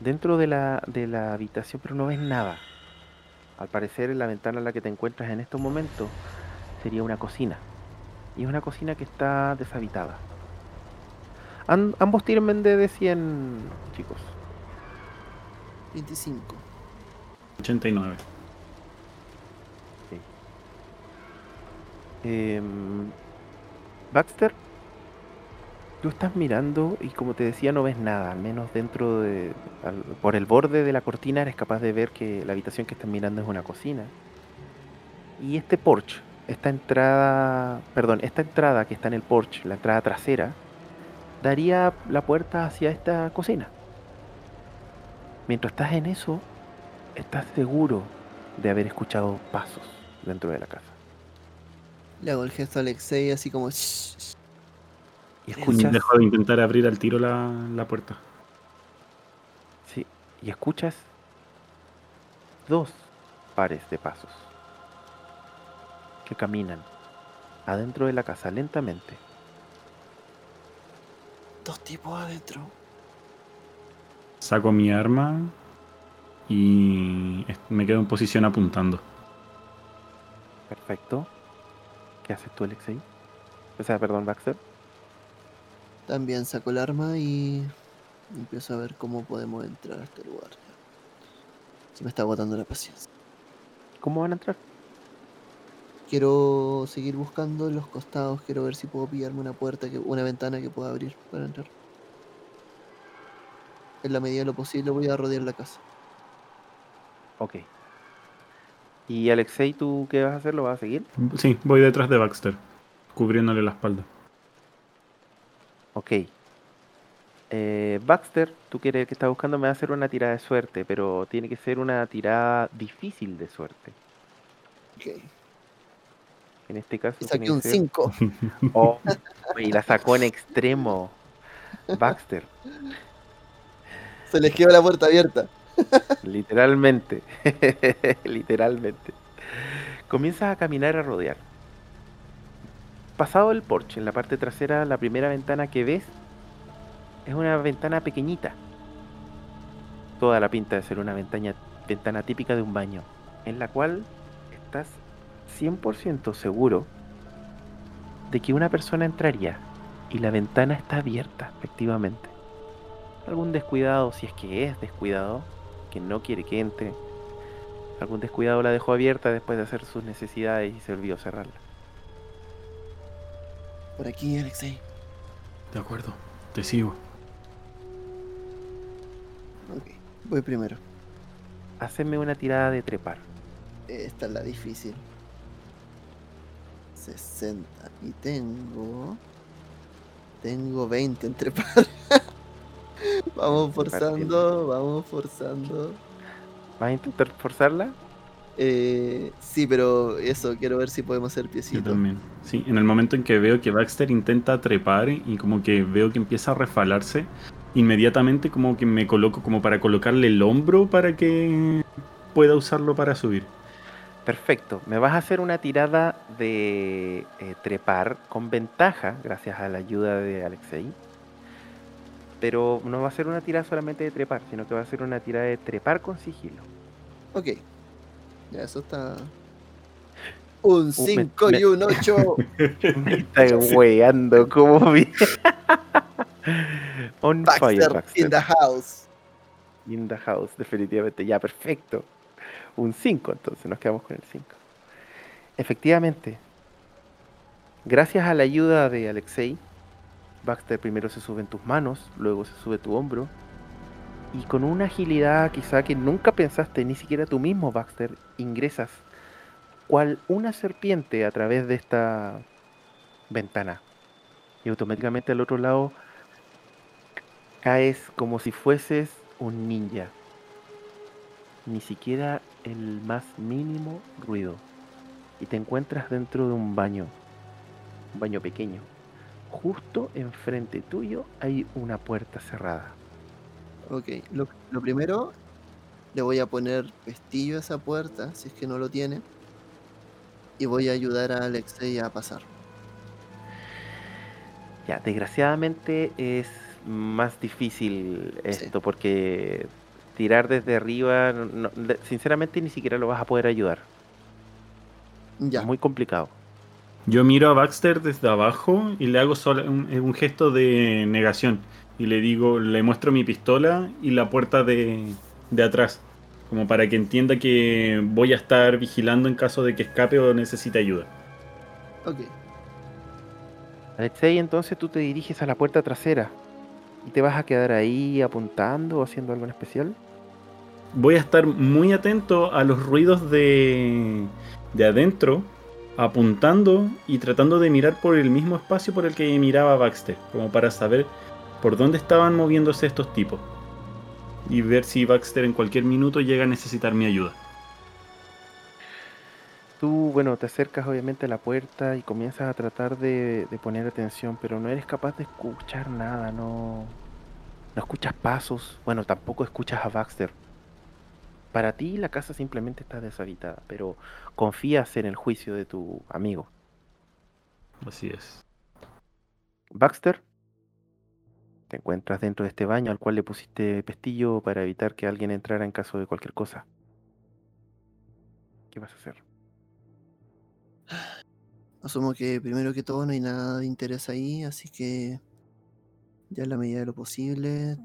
Dentro de la, de la habitación, pero no ves nada. Al parecer, en la ventana en la que te encuentras en estos momentos sería una cocina. Y es una cocina que está deshabitada. Am- ambos tienen de 100, chicos. 25. 89. Em, Baxter, tú estás mirando y como te decía no ves nada, al menos dentro de... por el borde de la cortina eres capaz de ver que la habitación que estás mirando es una cocina. Y este porche, esta entrada, perdón, esta entrada que está en el porche, la entrada trasera, daría la puerta hacia esta cocina. Mientras estás en eso, estás seguro de haber escuchado pasos dentro de la casa. Le hago el gesto a Alexei así como... "Shh, shh". Y escuchas... Dejo de intentar abrir al tiro la, la puerta. Sí, y escuchas dos pares de pasos que caminan adentro de la casa lentamente. estos tipos adentro. Saco mi arma y me quedo en posición apuntando. Perfecto. ¿Qué haces tú, Alexei? O sea, perdón, Baxter. También saco el arma y empiezo a ver cómo podemos entrar a este lugar. Se me está agotando la paciencia. ¿Cómo van a entrar? Quiero seguir buscando en los costados, quiero ver si puedo pillarme una puerta, que, una ventana que pueda abrir para entrar. En la medida de lo posible voy a rodear la casa. Ok. ¿Y Alexei, tú qué vas a hacer? ¿Lo vas a seguir? Sí, voy detrás de Baxter, cubriéndole la espalda. Ok. Eh, Baxter, tú que que está buscando, me va a hacer una tirada de suerte, pero tiene que ser una tirada difícil de suerte. Ok. En este caso. Saqué un ser- 5. Oh, y la sacó en extremo. Baxter, Se les quedó la puerta abierta. literalmente. literalmente. Comienzas a caminar a rodear. Pasado el porche, en la parte trasera, la primera ventana que ves es una ventana pequeñita. Toda la pinta de ser una ventana, típica de un baño, en la cual estás 100% seguro de que una persona entraría y la ventana está abierta, efectivamente. Algún descuidado, si es que es descuidado, que no quiere que entre. Algún descuidado la dejó abierta después de hacer sus necesidades y se olvidó cerrarla. Por aquí, Alexei. De acuerdo, te sigo. Ok. Voy primero. Haceme una tirada de trepar. Esta es la difícil. 60. Y tengo. Tengo 20 en trepar. vamos forzando, vamos forzando. ¿Vas a intentar forzarla? Eh, sí, pero eso, quiero ver si podemos hacer Yo piecito. también. Sí, en el momento en que veo que Baxter intenta trepar y como que veo que empieza a refalarse, inmediatamente como que me coloco como para colocarle el hombro para que pueda usarlo para subir. Perfecto. Me vas a hacer una tirada de eh, trepar con ventaja, gracias a la ayuda de Alexei. Pero no va a ser una tirada solamente de trepar, sino que va a ser una tirada de trepar con sigilo. Ok. Ya, eso está. Un me- 5 me- y un 8. Me está weando, como. On fire, Baxter Baxter. in the house. In the house, definitivamente. Ya, perfecto. Un 5, entonces nos quedamos con el 5. Efectivamente, gracias a la ayuda de Alexei, Baxter primero se sube en tus manos, luego se sube tu hombro, y con una agilidad quizá que nunca pensaste, ni siquiera tú mismo, Baxter, ingresas cual una serpiente a través de esta ventana. Y automáticamente al otro lado caes como si fueses un ninja. Ni siquiera el más mínimo ruido. Y te encuentras dentro de un baño. Un baño pequeño. Justo enfrente tuyo hay una puerta cerrada. Ok, lo, lo primero, le voy a poner pestillo a esa puerta, si es que no lo tiene. Y voy a ayudar a Alexei a pasar. Ya, desgraciadamente es más difícil esto porque tirar desde arriba, no- sinceramente ni siquiera lo vas a poder ayudar. Ya, Es muy complicado. Yo miro a Baxter desde abajo y le hago solo un, un gesto de negación. Y le digo, le muestro mi pistola y la puerta de, de atrás. Como para que entienda que voy a estar vigilando en caso de que escape o necesite ayuda. ok. Alexei, entonces tú te diriges a la puerta trasera y te vas a quedar ahí apuntando o haciendo algo en especial. Voy a estar muy atento a los ruidos de, de adentro, apuntando y tratando de mirar por el mismo espacio por el que miraba Baxter, como para saber por dónde estaban moviéndose estos tipos. Y ver si Baxter en cualquier minuto llega a necesitar mi ayuda. Tú, bueno, te acercas obviamente a la puerta y comienzas a tratar de, de poner atención, pero no eres capaz de escuchar nada, no, no escuchas pasos, bueno, tampoco escuchas a Baxter. Para ti la casa simplemente está deshabitada, pero confías en el juicio de tu amigo. Así es. Baxter, Te encuentras dentro de este baño al cual le pusiste pestillo para evitar que alguien entrara en caso de cualquier cosa. ¿Qué vas a hacer? Asumo que primero que todo no hay nada de interés ahí, así que ya en la medida de lo posible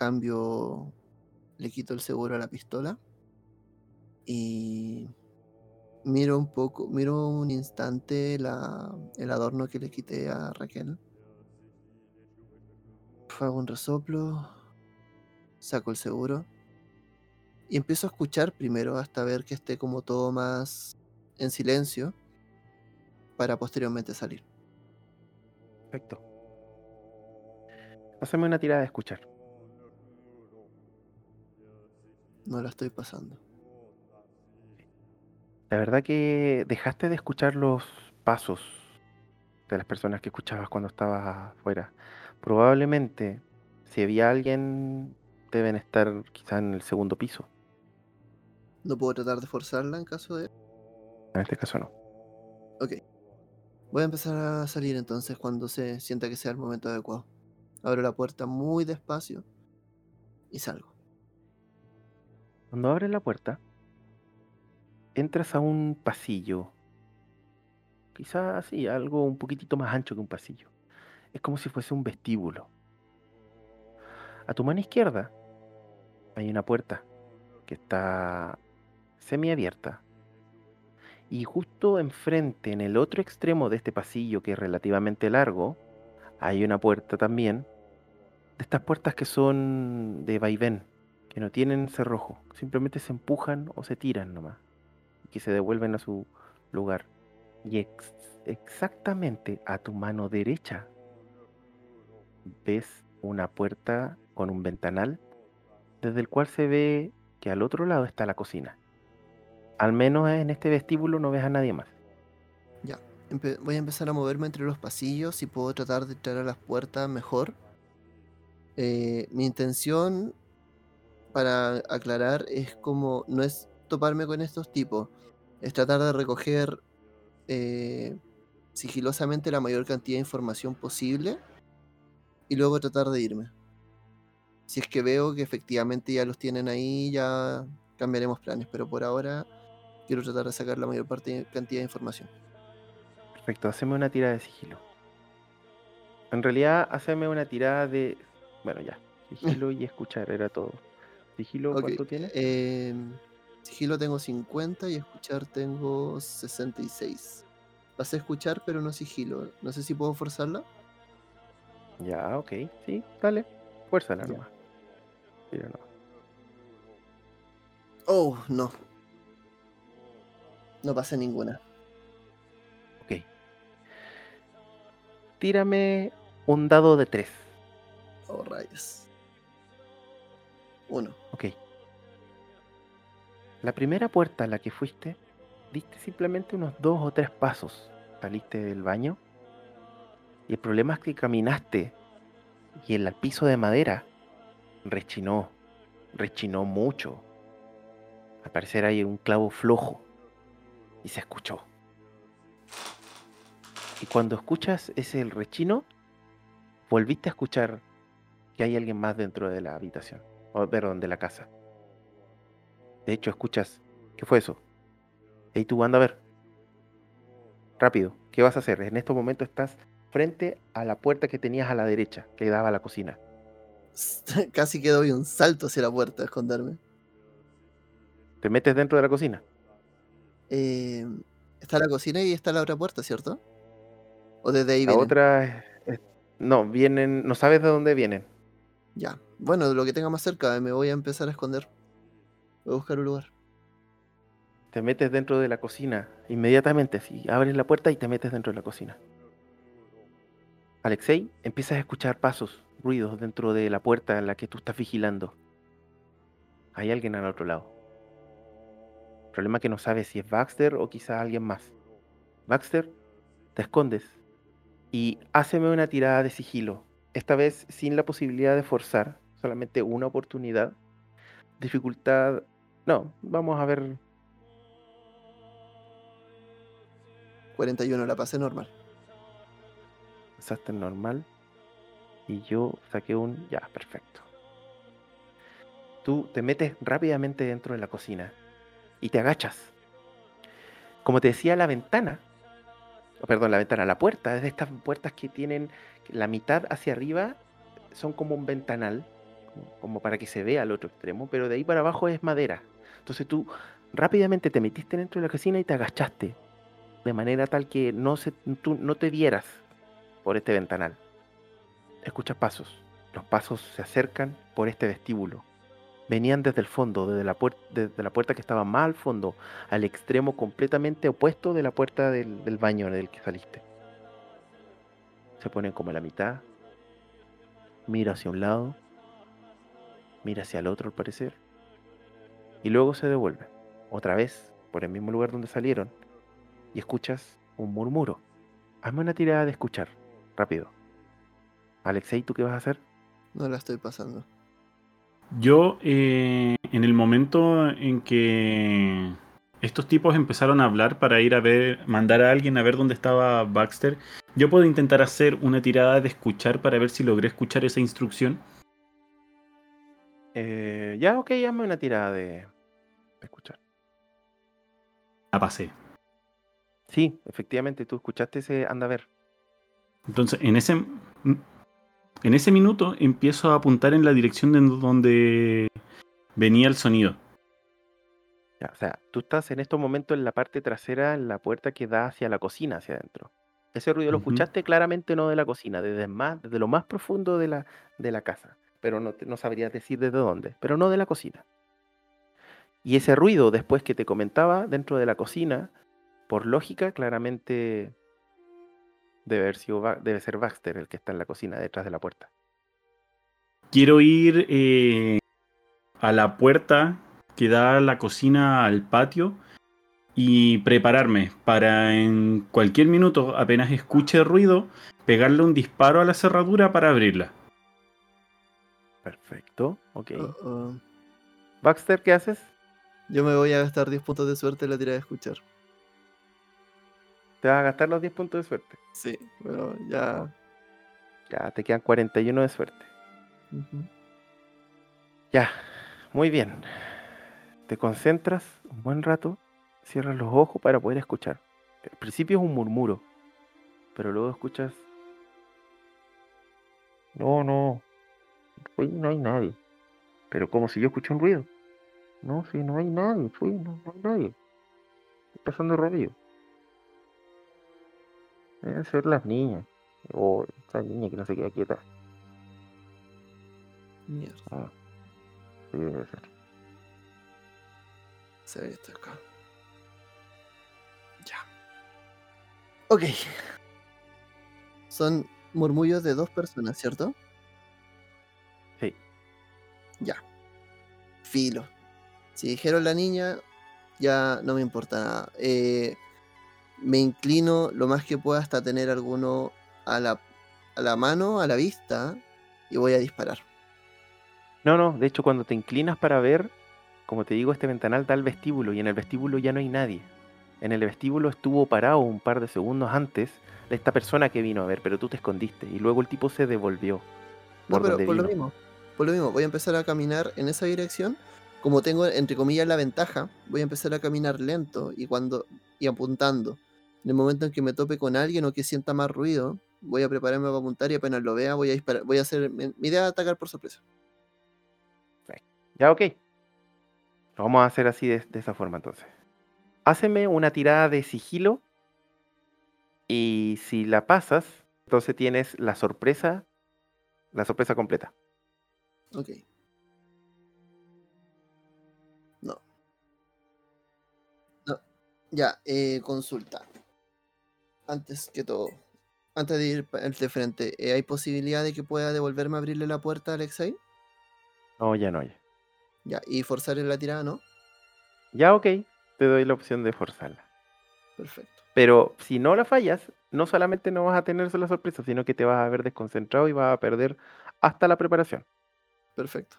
cambio, le quito el seguro a la pistola y miro un poco, miro un instante la, el adorno que le quité a Raquel. Hago un resoplo, saco el seguro y empiezo a escuchar primero hasta ver que esté como todo más en silencio para posteriormente salir. Perfecto. Pásame una tirada de escuchar. No la estoy pasando. La verdad que dejaste de escuchar los pasos de las personas que escuchabas cuando estabas afuera. Probablemente, si había alguien, deben estar quizá en el segundo piso. No puedo tratar de forzarla en caso de... En este caso no. Ok. Voy a empezar a salir entonces cuando se sienta que sea el momento adecuado. Abro la puerta muy despacio y salgo. Cuando abres la puerta, entras a un pasillo. Quizá así, algo un poquitito más ancho que un pasillo. Es como si fuese un vestíbulo. A tu mano izquierda hay una puerta que está semiabierta. Y justo enfrente, en el otro extremo de este pasillo que es relativamente largo, hay una puerta también. De estas puertas que son de vaivén, que no tienen cerrojo, simplemente se empujan o se tiran nomás, y que se devuelven a su lugar. Y ex- exactamente a tu mano derecha ves una puerta con un ventanal desde el cual se ve que al otro lado está la cocina. Al menos en este vestíbulo no ves a nadie más. Ya. Voy a empezar a moverme entre los pasillos y puedo tratar de entrar a las puertas mejor. Eh, mi intención, para aclarar, es como, no es toparme con estos tipos, es tratar de recoger eh, sigilosamente la mayor cantidad de información posible y luego tratar de irme. Si es que veo que efectivamente ya los tienen ahí, ya cambiaremos planes, pero por ahora quiero tratar de sacar la mayor parte, cantidad de información. Perfecto, haceme una tirada de sigilo. En realidad, haceme una tirada de. Bueno, ya. Sigilo y escuchar, era todo. ¿Sigilo cuánto tienes? eh, sigilo tengo 50 y escuchar tengo 66. Pasé a escuchar, pero no sigilo. No sé si puedo forzarla. Ya, ok. Sí, dale. Fuérzala Ya. nomás. Tira nomás. Oh, no. No pasé ninguna. Ok. Tírame un dado de 3. Oh, rayos. Uno. Ok. La primera puerta a la que fuiste, diste simplemente unos dos o tres pasos. Saliste del baño. Y el problema es que caminaste y el piso de madera rechinó. Rechinó mucho. Al parecer hay un clavo flojo. Y se escuchó. Y cuando escuchas ese el rechino, volviste a escuchar que hay alguien más dentro de la habitación. O, perdón, de la casa. De hecho, escuchas. ¿Qué fue eso? Ey, tú anda a ver. Rápido. ¿Qué vas a hacer? En estos momentos estás frente a la puerta que tenías a la derecha, que daba a la cocina. Casi que doy un salto hacia la puerta a esconderme. Te metes dentro de la cocina. Eh, está la cocina y está la otra puerta, ¿cierto? O desde ahí La vienen. otra es- no, vienen, no sabes de dónde vienen. Ya. Bueno, de lo que tenga más cerca, me voy a empezar a esconder. Voy a buscar un lugar. Te metes dentro de la cocina inmediatamente, si abres la puerta y te metes dentro de la cocina. Alexei, empiezas a escuchar pasos, ruidos dentro de la puerta en la que tú estás vigilando. Hay alguien al otro lado. Problema que no sabes si es Baxter o quizá alguien más. Baxter, te escondes y háceme una tirada de sigilo. Esta vez sin la posibilidad de forzar, solamente una oportunidad. Dificultad. No, vamos a ver 41, la pasé normal. Pasaste normal. Y yo saqué un... Ya, perfecto. Tú te metes rápidamente dentro de la cocina y te agachas. Como te decía, la ventana, perdón, la ventana, la puerta, es de estas puertas que tienen la mitad hacia arriba, son como un ventanal, como para que se vea al otro extremo, pero de ahí para abajo es madera. Entonces tú rápidamente te metiste dentro de la cocina y te agachaste, de manera tal que no, se, tú no te vieras por este ventanal. Escuchas pasos. Los pasos se acercan por este vestíbulo. Venían desde el fondo, desde la, desde la puerta que estaba más al fondo, al extremo completamente opuesto de la puerta del, baño del que saliste. Se ponen como a la mitad. Mira hacia un lado. Mira hacia el otro al parecer. Y luego se devuelven. Otra vez, por el mismo lugar donde salieron. Y escuchas un murmuro. Hazme una tirada de escuchar. Rápido. Alexei, ¿tú qué vas a hacer? No la estoy pasando. Yo, eh, en el momento en que estos tipos empezaron a hablar para ir a ver, mandar a alguien a ver dónde estaba Baxter, yo puedo intentar hacer una tirada de escuchar para ver si logré escuchar esa instrucción. Eh, ya, ok, hazme una tirada de, escuchar. La pasé. Sí, efectivamente, tú escuchaste ese anda a ver. Entonces, en ese, en ese minuto empiezo a apuntar en la dirección de donde venía el sonido. o sea, tú estás en estos momentos en la parte trasera, en la puerta que da hacia la cocina, hacia adentro. Ese ruido lo escuchaste claramente no de la cocina, desde, más, desde lo más profundo de la, de la casa. Pero no, no sabrías decir desde dónde, pero no de la cocina. Y ese ruido después que te comentaba dentro de la cocina, por lógica, claramente Debe, debe ser Baxter el que está en la cocina detrás de la puerta. Quiero ir eh, a la puerta que da la cocina al patio y prepararme para en cualquier minuto, apenas escuche ruido, pegarle un disparo a la cerradura para abrirla. Perfecto, ok. Baxter, ¿qué haces? Yo me voy a gastar 10 puntos de suerte en la tirada de escuchar. Te vas a gastar los 10 puntos de suerte. Sí, pero ya. Ya, te quedan 41 de suerte. Ya, muy bien. Te concentras un buen rato, cierras los ojos para poder escuchar. Al principio es un murmuro, pero luego escuchas. No, no. no hay nadie. Pero como si yo escuché un ruido. No, sí, no hay nadie. Fui, no, no hay nadie. Estoy pasando radio. Deben ser las niñas. O esa niña que no se queda quieta. Mierda. Ah, sí, debe ser. Se ve esto acá. Ya. Ok. Son murmullos de dos personas, ¿cierto? Sí. Ya. Filo. Si dijeron la niña, ya no me importa nada. Eh, me inclino lo más que pueda hasta tener alguno a la, a la mano, a la vista, y voy a disparar. No, no, de hecho cuando te inclinas para ver, como te digo, este ventanal da al vestíbulo y en el vestíbulo ya no hay nadie. En el vestíbulo estuvo parado un par de segundos antes de esta persona que vino a ver, pero tú te escondiste y luego el tipo se devolvió. no, pero por lo mismo, por lo mismo, voy a empezar a caminar en esa dirección. Como tengo entre comillas la ventaja, voy a empezar a caminar lento y cuando y apuntando. En el momento en que me tope con alguien o que sienta más ruido, voy a prepararme para apuntar y apenas lo vea voy a disparar. Voy a hacer. Mi idea es atacar por sorpresa. Ya, ok. Lo vamos a hacer así de, esa forma entonces. Háceme una tirada de sigilo. Y si la pasas, entonces tienes la sorpresa. La sorpresa completa. Ok. No. No. Ya, eh, consulta antes que todo, antes de ir de frente, eh, ¿hay posibilidad de que pueda devolverme a abrirle la puerta a Alexei? No, ya no, ya. Ya, y forzar en la tirada, ¿no? Ya, ok, te doy la opción de forzarla. Perfecto. Pero si no la fallas, no solamente no vas a tener la sorpresa, sino que te vas a ver desconcentrado y vas a perder hasta la preparación. Perfecto.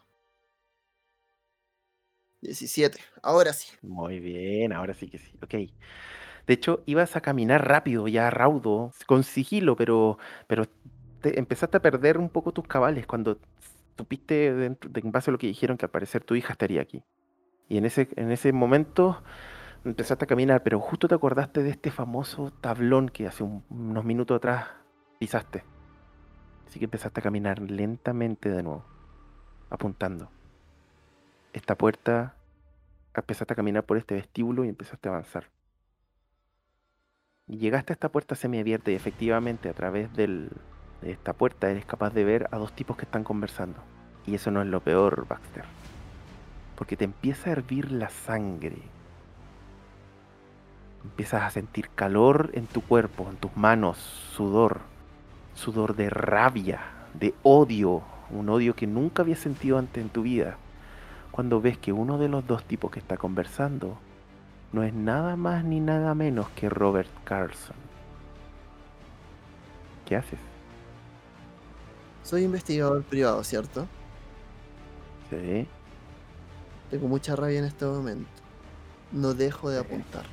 17, ahora sí. Muy bien, ahora sí que sí. Ok. De hecho, ibas a caminar rápido, ya raudo, con sigilo, pero, pero te empezaste a perder un poco tus cabales cuando supiste, en base a lo que dijeron, que al parecer tu hija estaría aquí. Y en ese, en ese momento empezaste a caminar, pero justo te acordaste de este famoso tablón que hace unos minutos atrás pisaste. Así que empezaste a caminar lentamente de nuevo, apuntando. Esta puerta, empezaste a caminar por este vestíbulo y empezaste a avanzar. Llegaste a esta puerta semiabierta y efectivamente a través de esta puerta eres capaz de ver a dos tipos que están conversando. Y eso no es lo peor, Baxter. Porque te empieza a hervir la sangre. Empiezas a sentir calor en tu cuerpo, en tus manos, sudor. Sudor de rabia, de odio. Un odio que nunca habías sentido antes en tu vida. Cuando ves que uno de los dos tipos que está conversando no es nada más ni nada menos que Robert Carlson. ¿Qué haces? Soy investigador privado, ¿cierto? Sí. Tengo mucha rabia en este momento. No dejo de apuntar.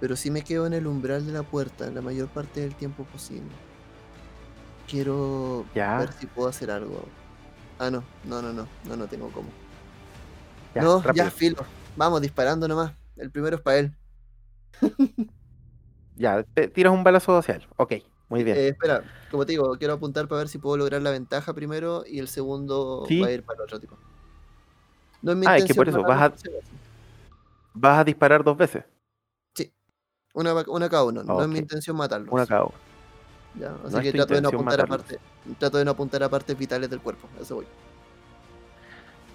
Pero sí me quedo en el umbral de la puerta la mayor parte del tiempo posible. Quiero Ya. ver si puedo hacer algo. Ah, no, no, no, no, no, no tengo cómo. Ya, no, rápido. ya, filo. Vamos, disparando nomás. El primero es para él. Ya, te tiras un balazo hacia él. Ok, muy bien. Eh, espera, como te digo, quiero apuntar para ver si puedo lograr la ventaja primero y el segundo Sí. va a ir para el otro tipo. No es mi Ah, es que por eso, vas a-. Vas a disparar dos veces. Una, va- una cada uno, no es mi intención matarlos. Una cada uno. Ya, así No que trato de no apuntar a parte, trato de no apuntar a partes vitales del cuerpo, a eso voy.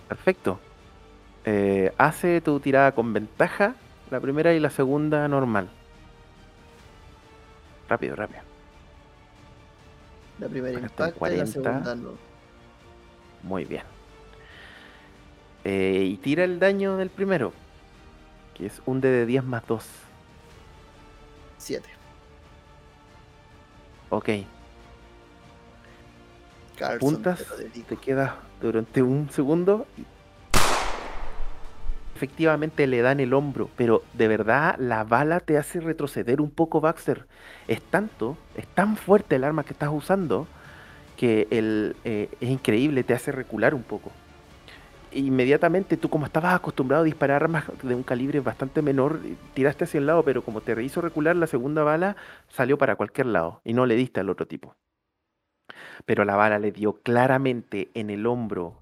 Perfecto. Eh, hace tu tirada con ventaja, la primera y la segunda normal. Rápido, rápido. La primera un impacta y la 40. segunda no. Muy bien. Eh, y tira el daño del primero, que es un D de 10 más 2. 7. Ok, Carlson, Apuntas, te te quedas durante un segundo efectivamente le dan el hombro, pero de verdad la bala te hace retroceder un poco, Baxter. Es tanto, es tan fuerte el arma que estás usando que el, eh, es increíble, te hace recular un poco. Inmediatamente tú como estabas acostumbrado a disparar armas de un calibre bastante menor, tiraste hacia el lado, pero como te hizo recular, la segunda bala salió para cualquier lado y no le diste al otro tipo pero la bala le dio claramente en el hombro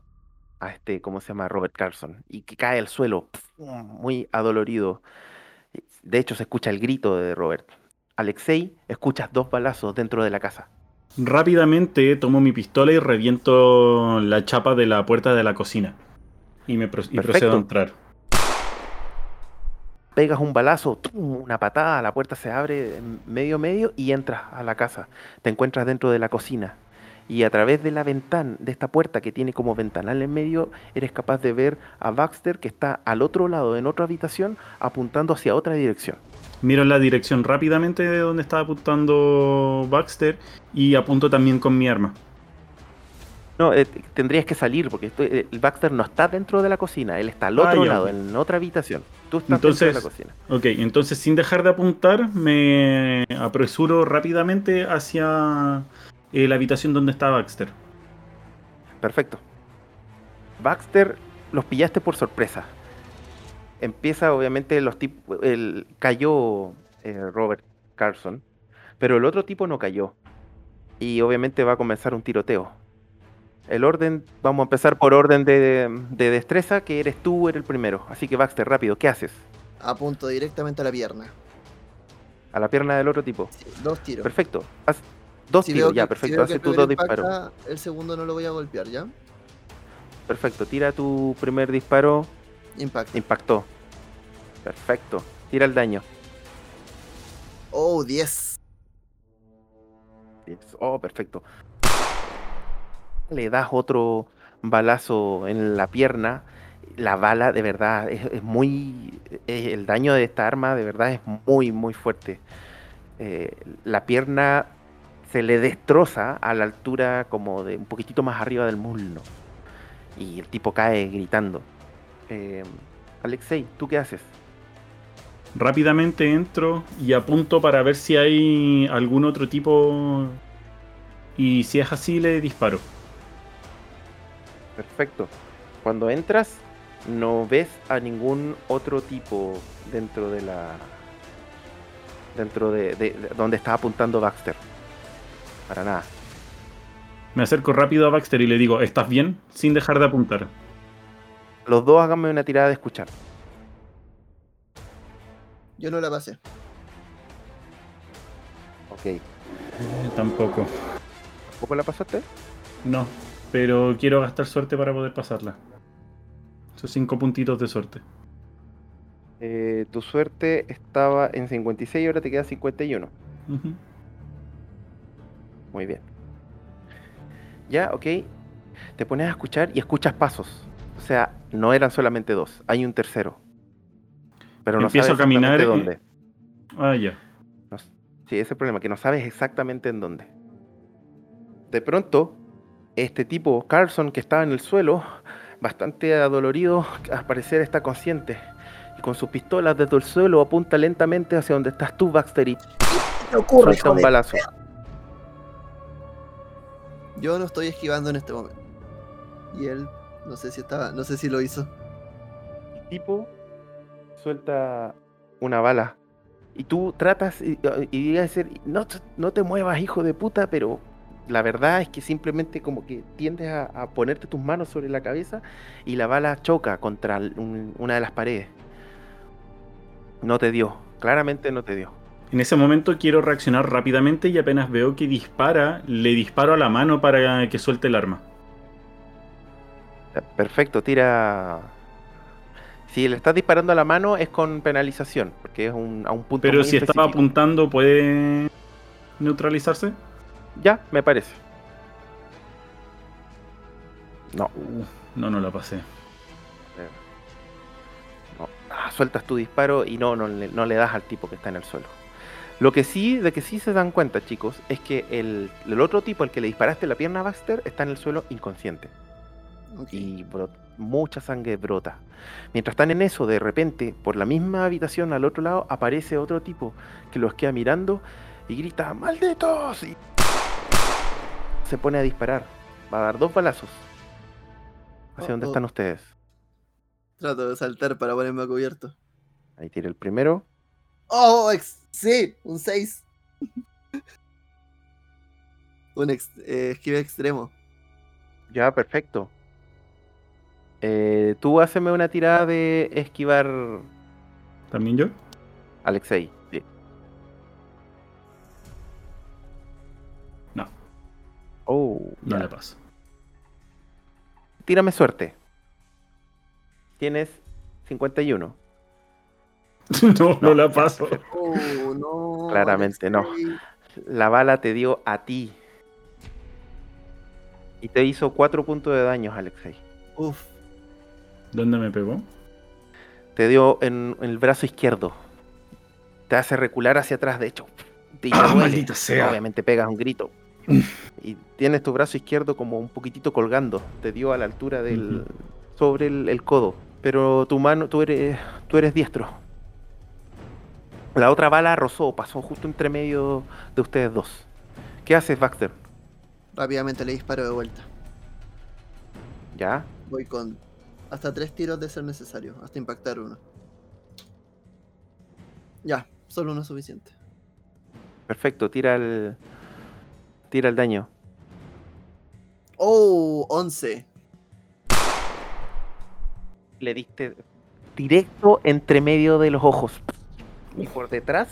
a este, ¿cómo se llama? Robert Carlson, y que cae al suelo, muy adolorido. De hecho, se escucha el grito de Robert. Alexei, escuchas dos balazos dentro de la casa. Rápidamente tomo mi pistola y reviento la chapa de la puerta de la cocina. Y, me pro- y procedo a entrar. Pegas un balazo, una patada, la puerta se abre medio medio y entras a la casa. Te encuentras dentro de la cocina. Y a través de la ventana, de esta puerta que tiene como ventanal en medio, eres capaz de ver a Baxter que está al otro lado, en otra habitación, apuntando hacia otra dirección. Miro la dirección rápidamente de donde estaba apuntando Baxter y apunto también con mi arma. No, eh, tendrías que salir porque estoy- eh, el Baxter no está dentro de la cocina, él está al Ah, otro ya, lado, en otra habitación. Tú estás dentro de la Entonces- cocina. Ok, entonces sin dejar de apuntar, me apresuro rápidamente hacia eh, la habitación donde está Baxter. Perfecto. Baxter los pillaste por sorpresa. Empieza, obviamente, los tipos. El, cayó eh, Robert Carlson, pero el otro tipo no cayó. Y obviamente va a comenzar un tiroteo. El orden, vamos a empezar por orden de, de destreza, que eres tú, eres el primero. Así que Baxter, rápido, ¿qué haces? Apunto directamente a la pierna. A la pierna del otro tipo. Sí, dos tiros. Perfecto. Haz dos Si tiros, ya, que- perfecto. Hace primero dos disparos. El segundo no lo voy a golpear, ¿ya? Perfecto. Tira tu primer disparo. Impacto. Impactó. Perfecto. Tira el daño. Oh, 10. Diez. Oh, perfecto. Le das otro balazo en la pierna. La bala, de verdad, es, es muy. eh, el daño de esta arma, de verdad, es muy, muy fuerte. Eh, la pierna se le destroza a la altura como de un poquitito más arriba del muslo. Y el tipo cae gritando. Eh, Alexei, ¿tú qué haces? Rápidamente entro y apunto para ver si hay algún otro tipo Y si es así, le disparo. Perfecto. Cuando entras, no ves a ningún otro tipo dentro de la. dentro de, de- de donde está apuntando Baxter. Para nada. Me acerco rápido a Baxter y le digo, ¿estás bien? Sin dejar de apuntar. Los dos háganme una tirada de escuchar. Yo no la pasé. Ok. Eh, tampoco. ¿Tampoco la pasaste? No, pero quiero gastar suerte para poder pasarla. Esos cinco puntitos de suerte. Eh, tu suerte estaba en 56 y ahora te queda 51. Ujú. Muy bien. Ya, ok. Te pones a escuchar y escuchas pasos. O sea, no eran solamente dos, hay un tercero. Pero no Empiezo sabes a caminar exactamente y- dónde. Ah, ya. No sí, ese es el problema, que no sabes exactamente en dónde. De pronto, este tipo, Carlson, que estaba en el suelo, bastante adolorido, al parecer está consciente. Y con sus pistolas desde el suelo apunta lentamente hacia donde estás tú, Baxter, y ¿Qué ocurre, suelta un balazo. Yo no estoy esquivando en este momento. Y él, no sé si estaba, no sé si lo hizo. El tipo suelta una bala. Y tú tratas y, y digas decir, no, no te muevas, hijo de puta, pero la verdad es que simplemente como que tiendes a, ponerte tus manos sobre la cabeza y la bala choca contra una de las paredes. No te dio, claramente no te dio. En ese momento quiero reaccionar rápidamente y apenas veo que dispara, le disparo a la mano para que suelte el arma. Eh, Perfecto, tira... Si le estás disparando a la mano es con penalización, porque es un, a un punto Pero muy si estaba apuntando, ¿puede neutralizarse? Ya, me parece. No, no, no la pasé. No, ah, sueltas tu disparo y no, no, le- no le das al tipo que está en el suelo. Lo que sí, de que sí se dan cuenta, chicos, es que el, el otro tipo al que le disparaste la pierna a Baxter está en el suelo inconsciente. Y bro- mucha sangre brota. Mientras están en eso, de repente, por la misma habitación al otro lado, aparece otro tipo que los queda mirando y grita, ¡Malditos! Y se pone a disparar. Va a dar dos balazos. ¿Hacia Oh, dónde oh. están ustedes? Trato de saltar para ponerme a cubierto. Ahí tira el primero. ¡Oh! ex- sí, un 6. un ex- eh, esquive extremo. Ya, perfecto. Eh, tú haceme una tirada de esquivar, ¿También yo? Alexei. Sí. No. Oh, No ya. la paso. Tírame suerte. Tienes 51. no, no la paso. Oh, no. Claramente no. La bala te dio a ti. Y te hizo 4 puntos de daño, Alexei. Uf. ¿Dónde me pegó? Te dio en, en el brazo izquierdo. Te hace recular hacia atrás, de hecho. Te ¡Ah, maldita sea! Obviamente pegas un grito. y tienes tu brazo izquierdo como un poquitito colgando. Te dio a la altura del. Sobre el, el codo. Pero tu mano, tú eres. tú eres diestro. La otra bala rozó, pasó justo entre medio de ustedes dos. ¿Qué haces, Baxter? Rápidamente le disparo de vuelta. ¿Ya? Voy con hasta tres tiros de ser necesario, hasta impactar uno. Ya, solo uno es suficiente. Perfecto, tira el. Tira el daño. Oh, 11. Le diste directo entre medio de los ojos. Y por detrás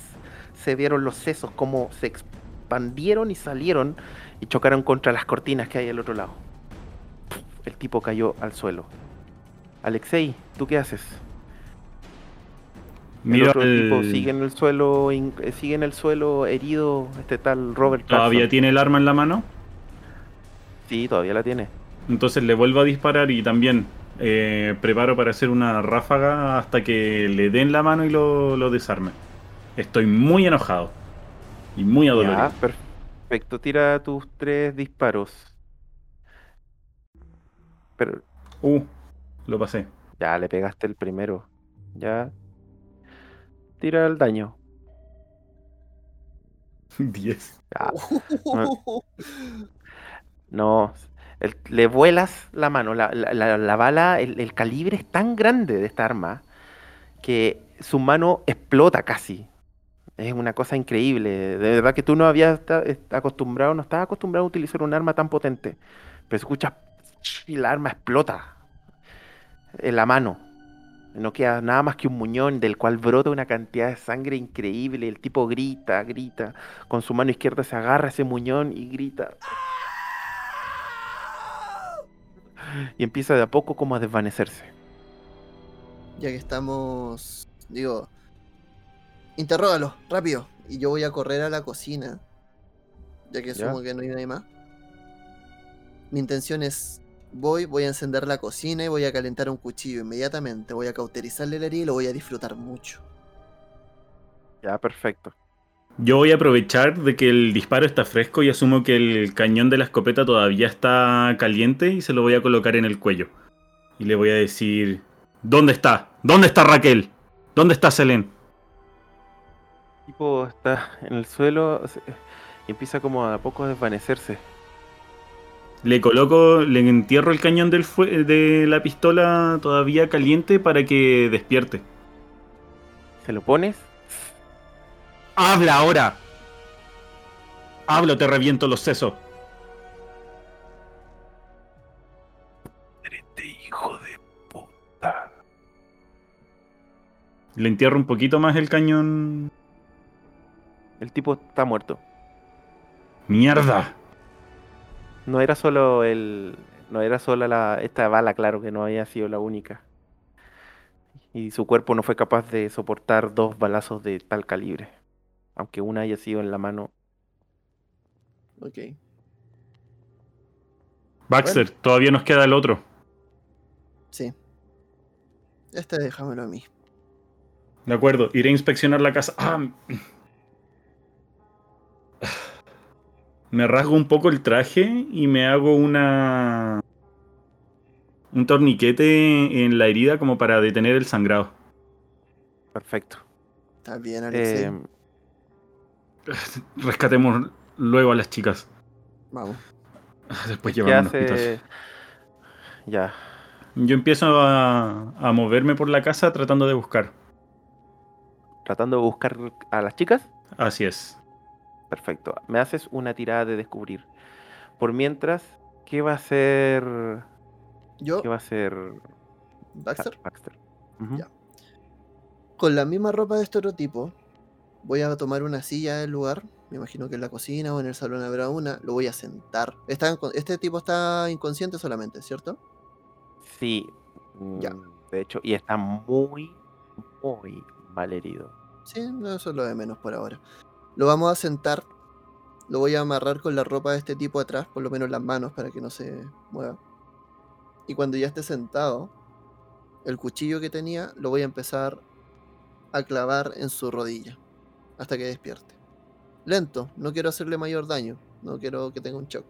se vieron los sesos como se expandieron y salieron y chocaron contra las cortinas que hay al otro lado. El tipo cayó al suelo. Alexei, ¿tú qué haces? El Miro otro tipo sigue en el suelo, eh, sigue en el suelo herido, este tal Robert ¿Todavía Carson. tiene el arma en la mano? Sí, todavía la tiene. Entonces le vuelvo a disparar y también eh, preparo para hacer una ráfaga hasta que le den la mano y lo, lo desarme. Estoy muy enojado y muy adolorido. Ya, perfecto. Tira tus tres disparos. Pero Uh, lo pasé. ya le pegaste el primero. Ya. Tira el daño. 10. Ya. No, le vuelas la mano. La, la- la- la bala, el, calibre es tan grande de esta arma que su mano explota casi. Es una cosa increíble. De verdad que tú no habías acostumbrado, no estabas acostumbrado a utilizar un arma tan potente. Pero escuchas y la arma explota en la mano. No queda nada más que un muñón del cual brota una cantidad de sangre increíble. El tipo grita, grita. Con su mano izquierda se agarra ese muñón y grita. Y empieza de a poco como a desvanecerse. Ya que estamos. Digo. Interrógalo, rápido. Y yo voy a correr a la cocina. Ya que Ya. asumo que no hay nadie más. Mi intención es. Voy, voy a encender la cocina y voy a calentar un cuchillo inmediatamente. Voy a cauterizarle la herida y lo voy a disfrutar mucho. Ya, perfecto. Yo voy a aprovechar de que el disparo está fresco y asumo que el cañón de la escopeta todavía está caliente y se lo voy a colocar en el cuello. Y le voy a decir, ¿dónde está? ¿Dónde está Raquel? ¿Dónde está Selene? El tipo está en el suelo y empieza como a poco a desvanecerse. Le coloco, le entierro el cañón del de la pistola todavía caliente para que despierte. ¿Se lo pones? ¡Habla ahora! ¡Hablo, te reviento los sesos! Este hijo de puta. Le entierro un poquito más el cañón. El tipo está muerto. ¡Mierda! No era solo el. No era solo la, esta bala, claro que no había sido la única. Y su cuerpo no fue capaz de soportar dos balazos de tal calibre. Aunque una haya sido en la mano. Ok. Baxter, todavía nos queda el otro. Sí. Este déjamelo a mí. De acuerdo, iré a inspeccionar la casa. Ah. Me rasgo un poco el traje y me hago una. un torniquete en la herida como para detener el sangrado. Perfecto. Está bien, Alexei. Eh, Rescatemos luego a las chicas. Vamos. Después ¿qué llevamos hace? Ya. Yo empiezo a, a moverme por la casa tratando de buscar. Tratando de buscar a las chicas. Así es. Perfecto. Me haces una tirada de descubrir. Por mientras, ¿qué va a hacer? Yo, ¿Qué va a hacer Baxter, Baxter? Ya. con la misma ropa de este otro tipo, voy a tomar una silla del lugar. Me imagino que en la cocina o en el salón habrá una. Lo voy a sentar. Está este tipo está inconsciente solamente, ¿cierto? Sí. Ya. mm, De hecho, y está muy, muy mal herido. Sí, no, eso es lo de menos por ahora. Lo vamos a sentar. Lo voy a amarrar con la ropa de este tipo atrás, por lo menos las manos, para que no se mueva. Y cuando ya esté sentado, el cuchillo que tenía lo voy a empezar a clavar en su rodilla hasta que despierte. Lento, no quiero hacerle mayor daño, no quiero que tenga un shock.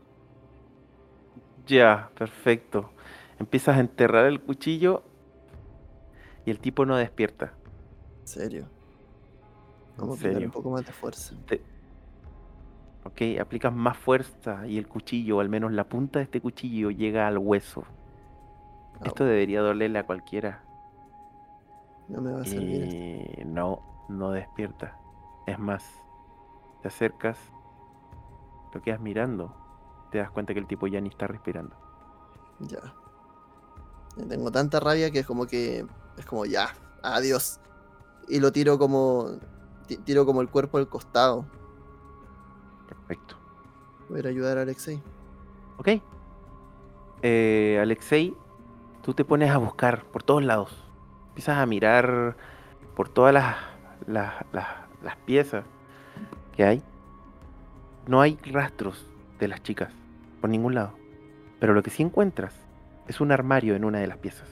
Ya, perfecto. Empiezas a enterrar el cuchillo y el tipo no despierta. En serio. En Vamos a serio. un poco más de fuerza. Te- Ok, aplicas más fuerza y el cuchillo, o al menos la punta de este cuchillo, llega al hueso. Esto Au, debería dolerle a cualquiera. no me va a servir. esto. Y no, no despierta. Es más, te acercas, lo quedas mirando, te das cuenta que el tipo ya ni está respirando. Ya. Tengo tanta rabia que es como que. Es como ya. Adiós. Y lo tiro como. ti- Tiro como el cuerpo al costado. Perfecto. Voy a ir a ayudar a Alexei. Ok. Eh, Alexei, tú te pones a buscar por todos lados. Empiezas a mirar por todas las, las, las- las piezas que hay. No hay rastros de las chicas por ningún lado. Pero lo que sí encuentras es un armario en una de las piezas.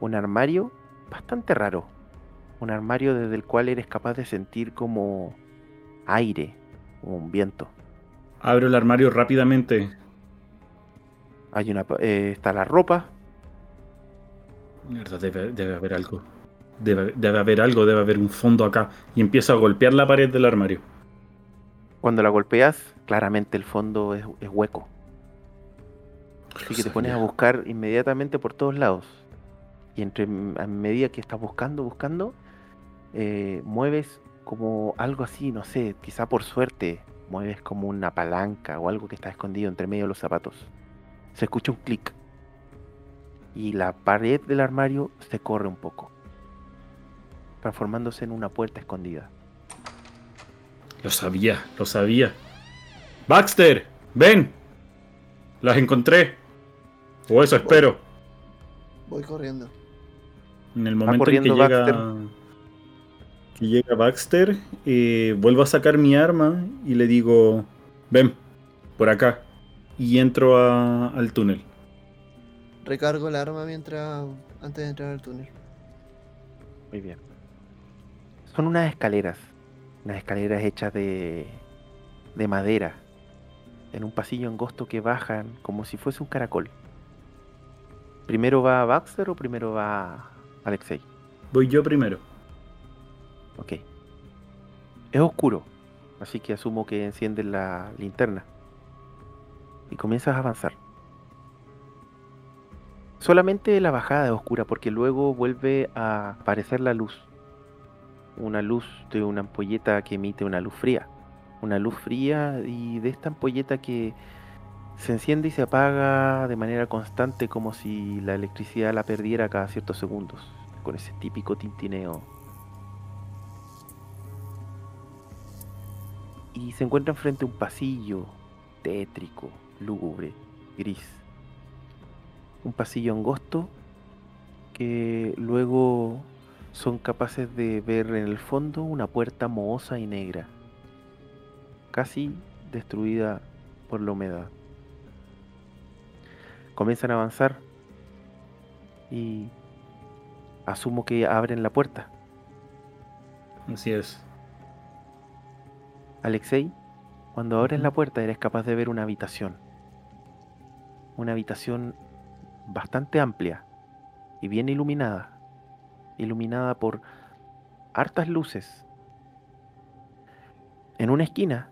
Un armario bastante raro. Un armario desde el cual eres capaz de sentir como aire, como un viento. Abro el armario rápidamente. Hay una, eh, está la ropa. Mierda, debe, debe haber algo. Debe, debe haber algo, debe haber un fondo acá. Y empiezo a golpear la pared del armario. Cuando la golpeas, claramente el fondo es, es hueco. Así que te pones a buscar inmediatamente por todos lados. Y entre a medida que estás buscando, buscando, eh, mueves como algo así, no sé, quizá por suerte, mueves como una palanca o algo que está escondido entre medio de los zapatos. Se escucha un clic. Y la pared del armario se corre un poco, transformándose en una puerta escondida. Lo sabía, lo sabía. Baxter, ven. Las encontré. O eso espero. Voy corriendo. En el momento en que llega, que llega Baxter, eh, vuelvo a sacar mi arma y le digo, ven, por acá. Y entro a- al túnel. Recargo el arma mientras. antes de entrar al túnel. Muy bien. Son unas escaleras. Unas escaleras hechas de, de madera. En un pasillo angosto que bajan como si fuese un caracol. ¿Primero va Baxter o primero va Alexei? Voy yo primero. Ok. Es oscuro. Así que asumo que enciendes la linterna. Y comienzas a avanzar. Solamente la bajada es oscura porque luego vuelve a aparecer la luz. Una luz de una ampolleta que emite una luz fría. Una luz fría y de esta ampolleta que se enciende y se apaga de manera constante como si la electricidad la perdiera cada ciertos segundos. Con ese típico tintineo. Y se encuentran frente a un pasillo tétrico, lúgubre, gris un pasillo angosto que luego son capaces de ver en el fondo una puerta mohosa y negra, casi destruida por la humedad. Comienzan a avanzar y asumo que abren la puerta. Así es. Alexei, cuando abres la puerta eres capaz de ver una habitación. Una habitación bastante amplia y bien iluminada. Iluminada por hartas luces. En una esquina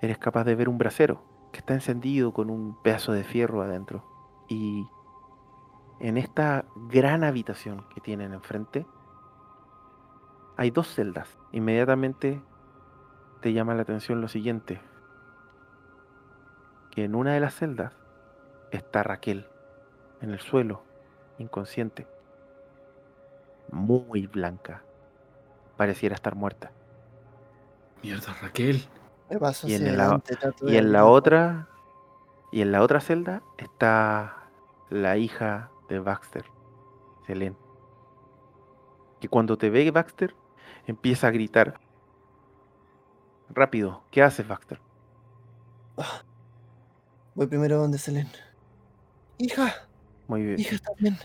eres capaz de ver un brasero que está encendido con un pedazo de fierro adentro. Y en esta gran habitación que tienen enfrente hay dos celdas. Inmediatamente te llama la atención lo siguiente. Que en una de las celdas está Raquel, en el suelo, inconsciente. Muy blanca. Pareciera estar muerta. Mierda, Raquel. Y en la- Y en la otra. Y en la otra celda está la hija de Baxter, Selene. Que cuando te ve Baxter, empieza a gritar. Rápido, ¿qué haces, Baxter? Voy primero donde Selene. Hija, Muy bien. hija, ¿estás bien?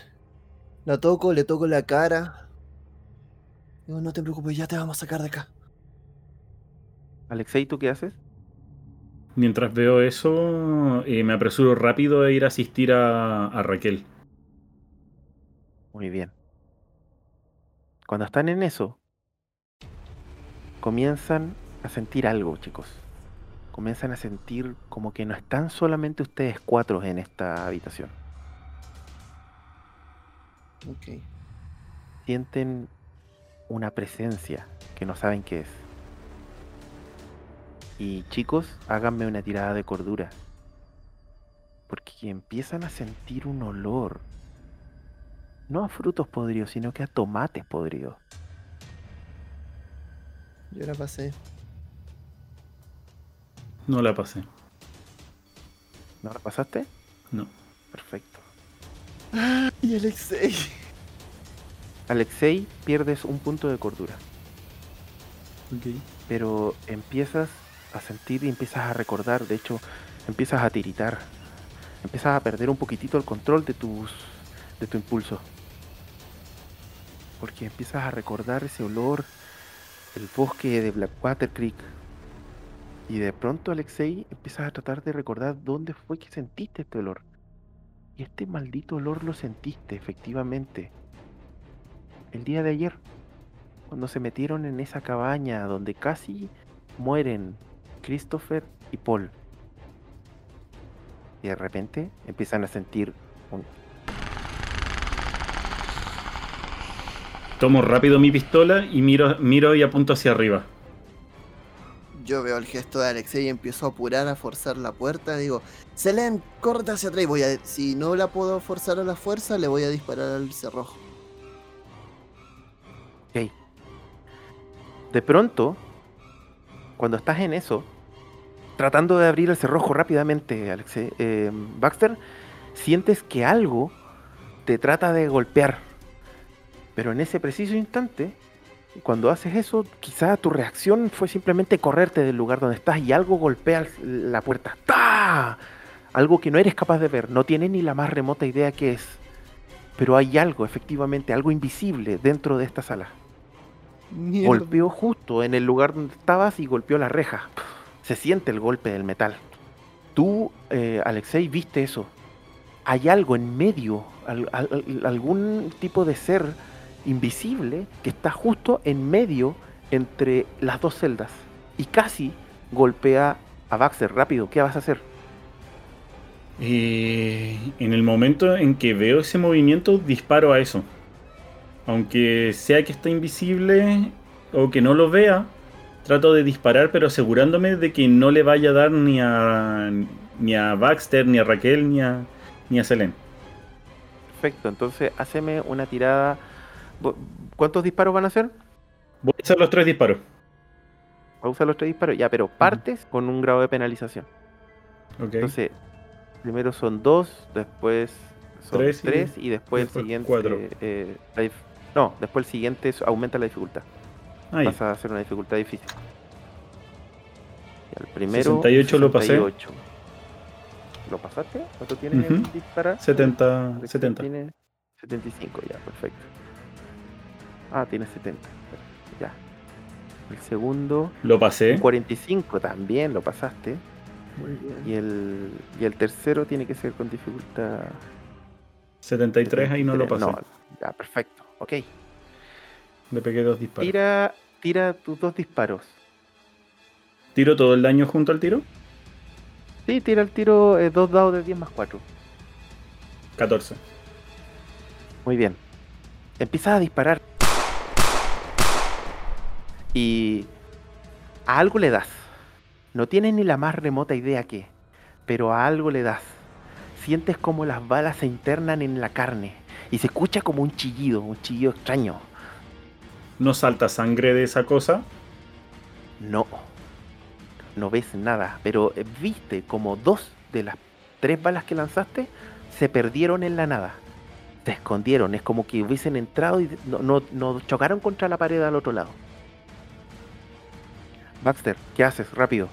La toco, le toco la cara. Digo, no te preocupes, ya te vamos a sacar de acá. Alexei, ¿tú qué haces? Mientras veo eso, eh, me apresuro rápido a ir a asistir a, a Raquel. Muy bien. Cuando están en eso, comienzan a sentir algo, chicos. Comienzan a sentir como que no están solamente ustedes cuatro en esta habitación. Ok. Sienten una presencia que no saben qué es. Y chicos, háganme una tirada de cordura. Porque empiezan a sentir un olor. No a frutos podridos, sino que a tomates podridos. Yo la pasé. No la pasé. ¿No la pasaste? No. Perfecto. Y Alexei. Alexei, pierdes un punto de cordura. Pero empiezas a sentir y empiezas a recordar. De hecho, empiezas a tiritar. Empiezas a perder un poquitito el control de tus de tu impulso. Porque empiezas a recordar ese olor, el bosque de Blackwater Creek. Y de pronto, Alexei, empiezas a tratar de recordar dónde fue que sentiste este olor. Y este maldito olor lo sentiste, efectivamente. El día de ayer, cuando se metieron en esa cabaña donde casi mueren Christopher y Paul. Y de repente empiezan a sentir un... Tomo rápido mi pistola y miro, miro y apunto hacia arriba. Yo veo el gesto de Alexei y empiezo a apurar a forzar la puerta. Digo, Selen, córrete hacia atrás. Voy a, si no la puedo forzar a la fuerza, le voy a disparar al cerrojo. Ok. De pronto, cuando estás en eso, tratando de abrir el cerrojo rápidamente, Alexei, eh, Baxter, sientes que algo te trata de golpear. Pero en ese preciso instante, cuando haces eso, quizá tu reacción fue simplemente correrte del lugar donde estás y algo golpea la puerta. ¡Ta! Algo que no eres capaz de ver, no tienes ni la más remota idea qué es. Pero hay algo, efectivamente, algo invisible dentro de esta sala. Mierda. Golpeó justo en el lugar donde estabas y golpeó la reja. Se siente el golpe del metal. Tú, eh, Alexei, viste eso. Hay algo en medio, al- al- al- algún tipo de ser invisible que está justo en medio entre las dos celdas. Y casi golpea a Baxter. Rápido, ¿qué vas a hacer? Eh, en el momento en que veo ese movimiento, disparo a eso. Aunque sea que está invisible o que no lo vea, trato de disparar, pero asegurándome de que no le vaya a dar ni a, ni a Baxter, ni a Raquel, ni a, ni a Selene. Perfecto, entonces haceme una tirada. ¿Cuántos disparos van a hacer? Voy a hacer los tres disparos. Va a usar los tres disparos. Ya, pero partes con un grado de penalización. Ok. Entonces, primero son dos, después son Tres tres, y- y, después después el siguiente. cuatro. eh, la no, después el siguiente aumenta la dificultad. Vas a hacer una dificultad difícil. Ya, el primero. 68 lo pasé. 68. ¿Lo pasaste? ¿Cuánto tienes en Ujú. disparar? 70, Alex, 70. Tiene 75, ya, perfecto. Ah, tiene 70. Ya. El segundo. Lo pasé. un 45 también lo pasaste. Muy bien. Y el, y el tercero tiene que ser con dificultad. 73, ahí no lo pasé. No, ya, perfecto. Ok. Le pegué dos disparos. Tira, tira tus dos disparos. ¿Tiro todo el daño junto al tiro? Sí, tira el tiro eh, dos dados de 10 más 4. 14. Muy bien. Empiezas a disparar. Y a algo le das. No tienes ni la más remota idea qué, pero a algo le das. Sientes como las balas se internan en la carne y se escucha como un chillido, un chillido extraño. ¿No salta sangre de esa cosa? No. No ves nada, pero eh, viste como dos de las tres balas que lanzaste se perdieron en la nada. Se escondieron, es como que hubiesen entrado y no, no- no chocaron contra la pared al otro lado. Baxter, ¿qué haces? Rápido.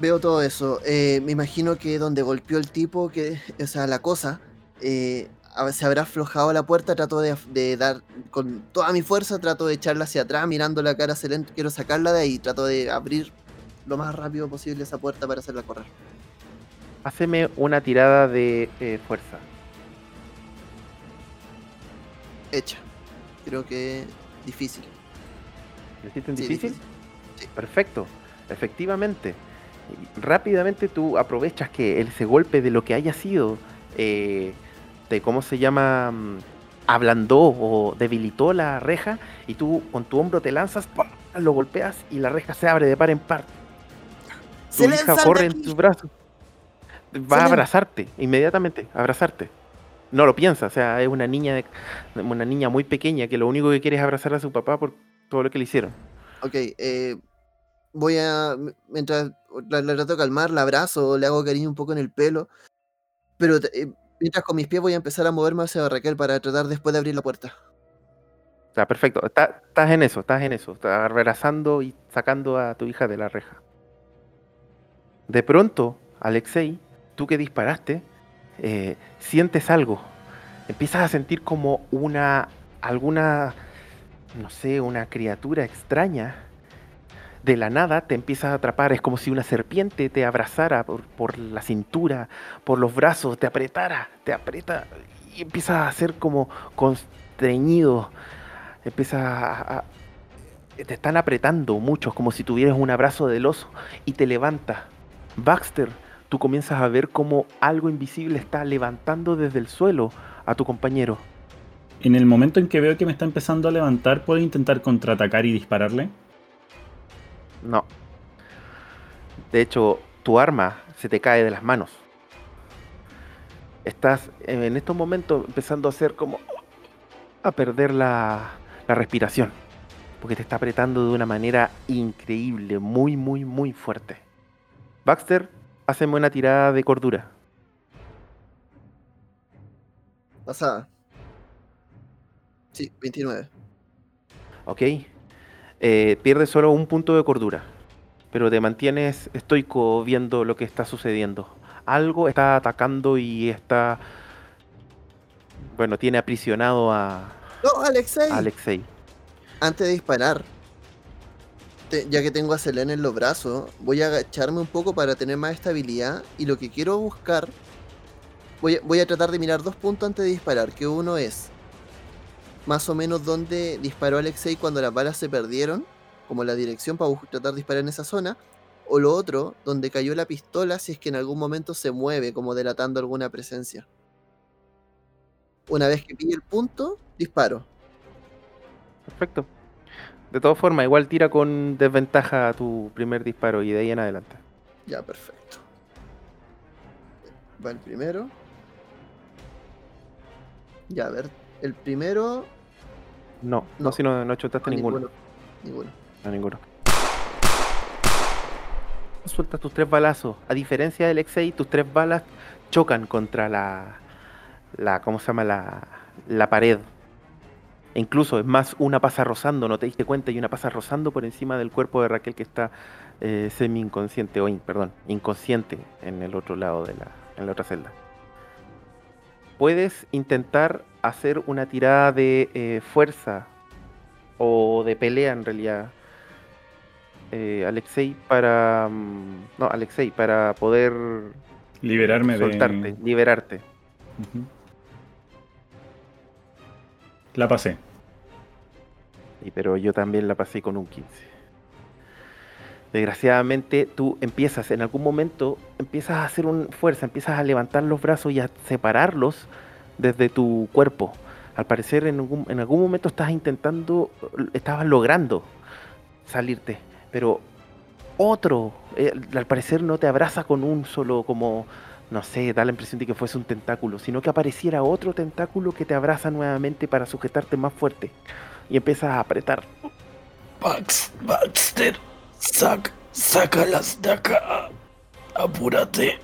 Veo todo eso. Eh, me imagino que donde golpeó el tipo, que, o sea, la cosa, eh, se habrá aflojado la puerta. Trato de, de dar con toda mi fuerza, trato de echarla hacia atrás, mirando la cara a Selene. Quiero sacarla de ahí. Trato de abrir lo más rápido posible esa puerta para hacerla correr. Haceme una tirada de eh, fuerza. Hecha. Creo que difícil. ¿Lo hiciste en Sí, difícil? Perfecto, efectivamente. Rápidamente tú aprovechas que ese golpe de lo que haya sido, eh, de cómo se llama, mm, ablandó o debilitó la reja y tú con tu hombro te lanzas, ¡pum! lo golpeas y la reja se abre de par en par. Tu hija corre en tus brazos. Va a abrazarte, inmediatamente, abrazarte. No lo piensa, o sea, es una niña, de- una niña muy pequeña que lo único que quiere es abrazar a su papá por todo lo que le hicieron. Ok, eh, voy a. Mientras la, trato de calmar, la abrazo, le hago cariño un poco en el pelo. Pero eh, mientras con mis pies voy a empezar a moverme hacia Raquel para tratar después de abrir la puerta. Sea, perfecto. Está- estás en eso, estás en eso. Estás abrazando y sacando a tu hija de la reja. De pronto, Alexei, tú que disparaste, eh, sientes algo. Empiezas a sentir como una, alguna, no sé, una criatura extraña. De la nada te empiezas a atrapar. Es como si una serpiente te abrazara por, la cintura, por los brazos, te apretara, te aprieta y empiezas a ser como constreñido empieza a, a- te están apretando muchos, como si tuvieras un abrazo del oso, y te levanta. Baxter, tú comienzas a ver cómo algo invisible está levantando desde el suelo a tu compañero. En el momento en que veo que me está empezando a levantar, ¿puedo intentar contraatacar y dispararle? No. De hecho, tu arma se te cae de las manos. Estás en estos momentos empezando a hacer como a perder la, la respiración. Porque te está apretando de una manera increíble, muy, muy, muy fuerte. Baxter, haceme una tirada de cordura. Pasada. Sí, 29. ¿Ok? Eh, pierdes solo un punto de cordura. Pero te mantienes estoico viendo lo que está sucediendo. Algo está atacando y está. Bueno, tiene aprisionado a, No, Alexei. a Alexei. Antes de disparar, te- ya que tengo a Selene en los brazos, voy a agacharme un poco para tener más estabilidad. Y lo que quiero buscar, voy a, voy a tratar de mirar dos puntos antes de disparar. Que uno es más o menos donde disparó Alexei cuando las balas se perdieron, como la dirección para tratar de disparar en esa zona. O lo otro, donde cayó la pistola si es que en algún momento se mueve, como delatando alguna presencia. Una vez que pille el punto, disparo. Perfecto. De todas formas, igual tira con desventaja tu primer disparo y de ahí en adelante. Ya, perfecto. Va el primero. Ya, a ver. El primero. No, no, No. si no, no chutaste no, ninguno. Ninguno. No, ninguno. Sueltas tus tres balazos. A diferencia del X6, tus tres balas chocan contra la. la ¿Cómo se llama? La, la pared. E incluso, es más, una pasa rozando, no te diste cuenta, y una pasa rozando por encima del cuerpo de Raquel que está eh, semi-inconsciente, o in- perdón, inconsciente en el otro lado de la, en la otra celda. Puedes intentar hacer una tirada de eh, fuerza o de pelea en realidad, eh, Alexei, para. mm, No, Alexei, para poder Liberarme soltarte, de. liberarte. La pasé. Y, pero yo también la pasé con un 15. Desgraciadamente tú empiezas, en algún momento, empiezas a hacer un fuerza, empiezas a levantar los brazos y a separarlos desde tu cuerpo. Al parecer en algún, en algún momento estás intentando, estabas logrando salirte, pero otro, eh, al parecer no te abraza con un solo como, no sé, da la impresión de que fuese un tentáculo, sino que apareciera otro tentáculo que te abraza nuevamente para sujetarte más fuerte y empiezas a apretar. Baxter, sac, sácalas de acá. Apúrate.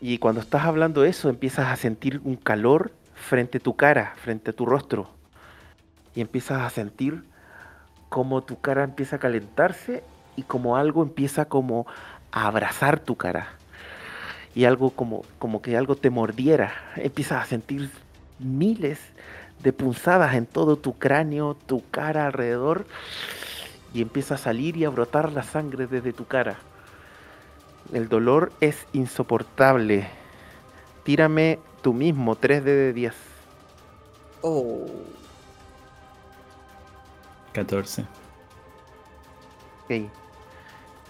Y cuando estás hablando eso, empiezas a sentir un calor frente a tu cara, frente a tu rostro. Y empiezas a sentir como tu cara empieza a calentarse y como algo empieza como a abrazar tu cara. Y algo como, como que algo te mordiera. Empiezas a sentir miles de punzadas en todo tu cráneo, tu cara alrededor. Y empieza a salir y a brotar la sangre desde tu cara. El dolor es insoportable. Tírame tú mismo 3D de 10. Oh. 14. Ok.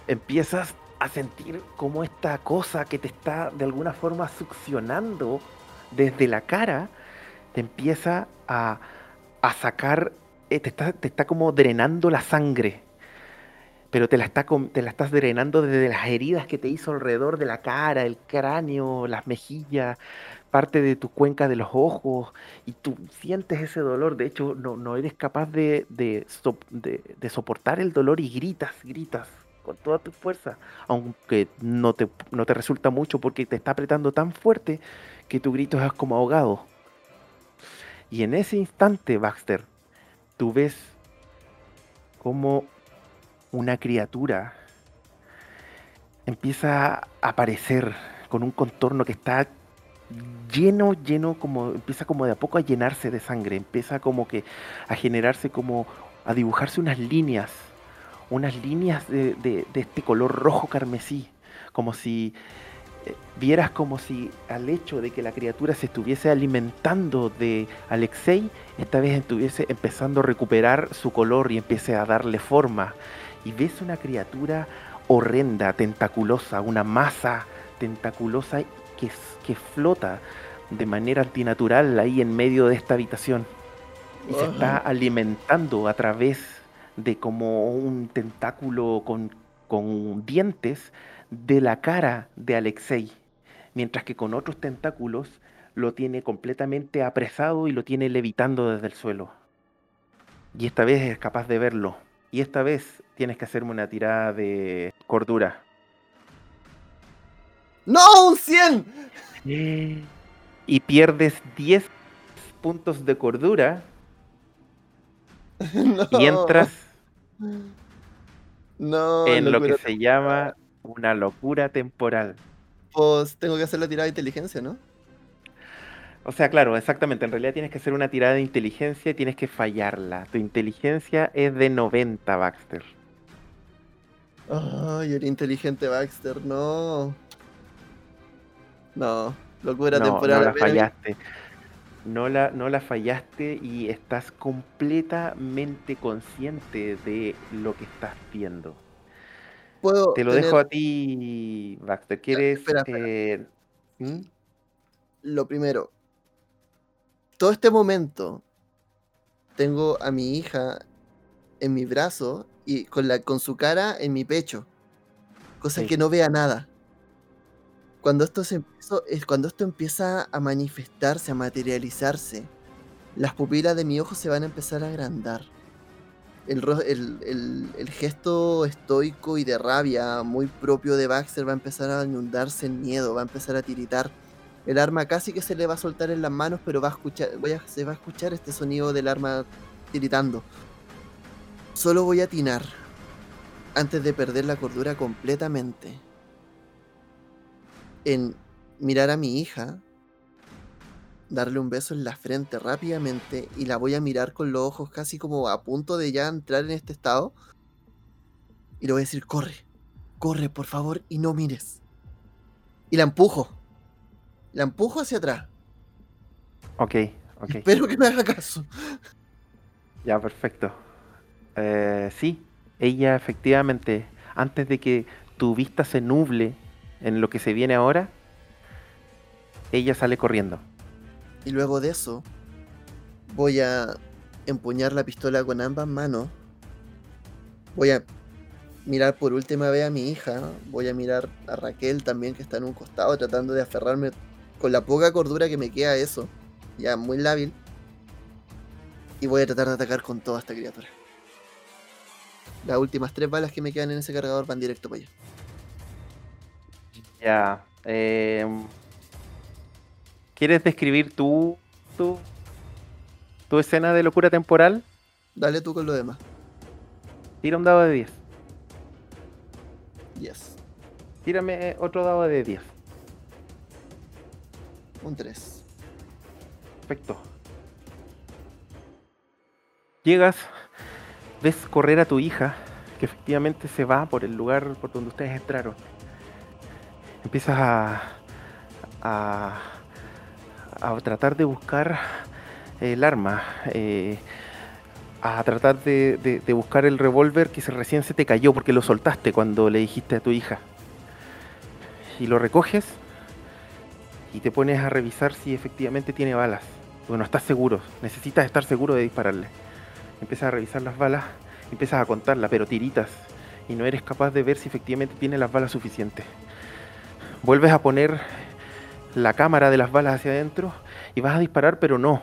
Empiezas a sentir como esta cosa que te está de alguna forma succionando desde la cara te empieza a, a sacar, te, está, te está como drenando la sangre. Pero te la, está, te la estás drenando desde las heridas que te hizo alrededor de la cara, el cráneo, las mejillas, parte de tu cuenca de los ojos, y tú sientes ese dolor. De hecho, no, no eres capaz de, de, sop- de- de soportar el dolor y gritas, gritas con toda tu fuerza, aunque no te, no te resulta mucho porque te está apretando tan fuerte que tu grito es como ahogado. Y en ese instante, Baxter, tú ves como una criatura empieza a aparecer con un contorno que está lleno, lleno, como empieza como de a poco a llenarse de sangre, empieza como que a generarse como a dibujarse unas líneas, unas líneas de, de- de este color rojo carmesí, como si vieras como si al hecho de que la criatura se estuviese alimentando de Alexei, esta vez estuviese empezando a recuperar su color y empiece a darle forma. Y ves una criatura horrenda, tentaculosa, una masa tentaculosa que, que flota de manera antinatural ahí en medio de esta habitación. Y se está alimentando a través de como un tentáculo con, con dientes de la cara de Alexei, mientras que con otros tentáculos lo tiene completamente apresado y lo tiene levitando desde el suelo. Y esta vez es capaz de verlo. Y esta vez tienes que hacerme una tirada de cordura. ¡No! ¡Un 100! Y pierdes 10 puntos de cordura No. y entras No, en lo que se llama una locura temporal. Pues tengo que hacer la tirada de inteligencia, ¿no? O sea, claro, exactamente. En realidad tienes que hacer una tirada de inteligencia y tienes que fallarla. Tu inteligencia es de 90, Baxter. Ay, era inteligente Baxter, no. No, locura no, temporal. no la fallaste. No la, no la fallaste y estás completamente consciente de lo que estás viendo. Puedo Te lo tener dejo a ti, Baxter. ¿Quieres...? espera, espera. eh, ¿Mm? lo primero. Todo este momento tengo a mi hija en mi brazo y con, la, con su cara en mi pecho. Cosa Sí. que no vea nada. Cuando esto, se empezó- es cuando esto empieza a manifestarse, a materializarse, las pupilas de mi ojo se van a empezar a agrandar. El, gesto estoico y de rabia muy propio de Baxter va a empezar a inundarse en miedo, va a empezar a tiritar. El arma casi que se le va a soltar en las manos, pero va a escuchar, voy a- se va a escuchar este sonido del arma tiritando. Solo voy a atinar antes de perder la cordura completamente en mirar a mi hija, darle un beso en la frente rápidamente y la voy a mirar con los ojos casi como a punto de ya entrar en este estado. Y le voy a decir, corre, corre por favor y no mires. Y la empujo. La empujo hacia atrás. Ok, ok. Espero que me haga caso. Ya, perfecto. Eh, sí, ella efectivamente, antes de que tu vista se nuble en lo que se viene ahora, ella sale corriendo. Y luego de eso, voy a empuñar la pistola con ambas manos. Voy a mirar por última vez a mi hija. Voy a mirar a Raquel también, que está en un costado, tratando de aferrarme con la poca cordura que me queda eso. Ya muy lábil. Y voy a tratar de atacar con toda esta criatura. Las últimas tres balas que me quedan en ese cargador van directo para allá. Ya. em, ¿Quieres describir tu, tu, tu escena de locura temporal? Dale tú con lo demás. Tira un dado de 10. Yes. Tírame otro dado de 10. Un 3. Perfecto. Llegas, ves correr a tu hija, que efectivamente se va por el lugar por donde ustedes entraron. Empiezas a, a, a tratar de buscar el arma, eh, a tratar de, buscar el revólver que se, recién se te cayó porque lo soltaste cuando le dijiste a tu hija. Y lo recoges y te pones a revisar si efectivamente tiene balas. Bueno, estás seguro, necesitas estar seguro de dispararle. Empiezas a revisar las balas, empiezas a contarlas, pero tiritas, y no eres capaz de ver si efectivamente tiene las balas suficientes. Vuelves a poner la cámara de las balas hacia adentro y vas a disparar, pero no.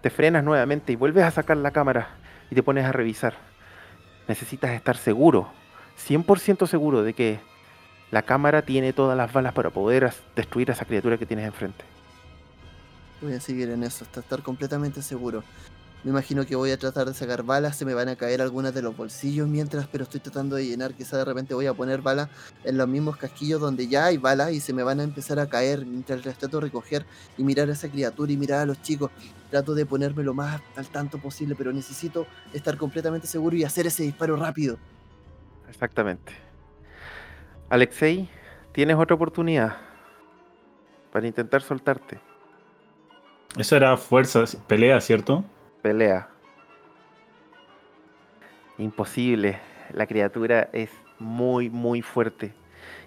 Te frenas nuevamente y vuelves a sacar la cámara y te pones a revisar. Necesitas estar seguro, 100% seguro de que la cámara tiene todas las balas para poder destruir a esa criatura que tienes enfrente. Voy a seguir en eso hasta estar completamente seguro. Me imagino que voy a tratar de sacar balas, se me van a caer algunas de los bolsillos mientras, pero estoy tratando de llenar, quizá de repente voy a poner balas en los mismos casquillos donde ya hay balas y se me van a empezar a caer mientras las trato de recoger y mirar a esa criatura y mirar a los chicos. Trato de ponerme lo más al tanto posible, pero necesito estar completamente seguro y hacer ese disparo rápido. Exactamente. Alexei, tienes otra oportunidad. para intentar soltarte. Eso era fuerza, pelea, ¿cierto? Imposible. La criatura es muy, muy fuerte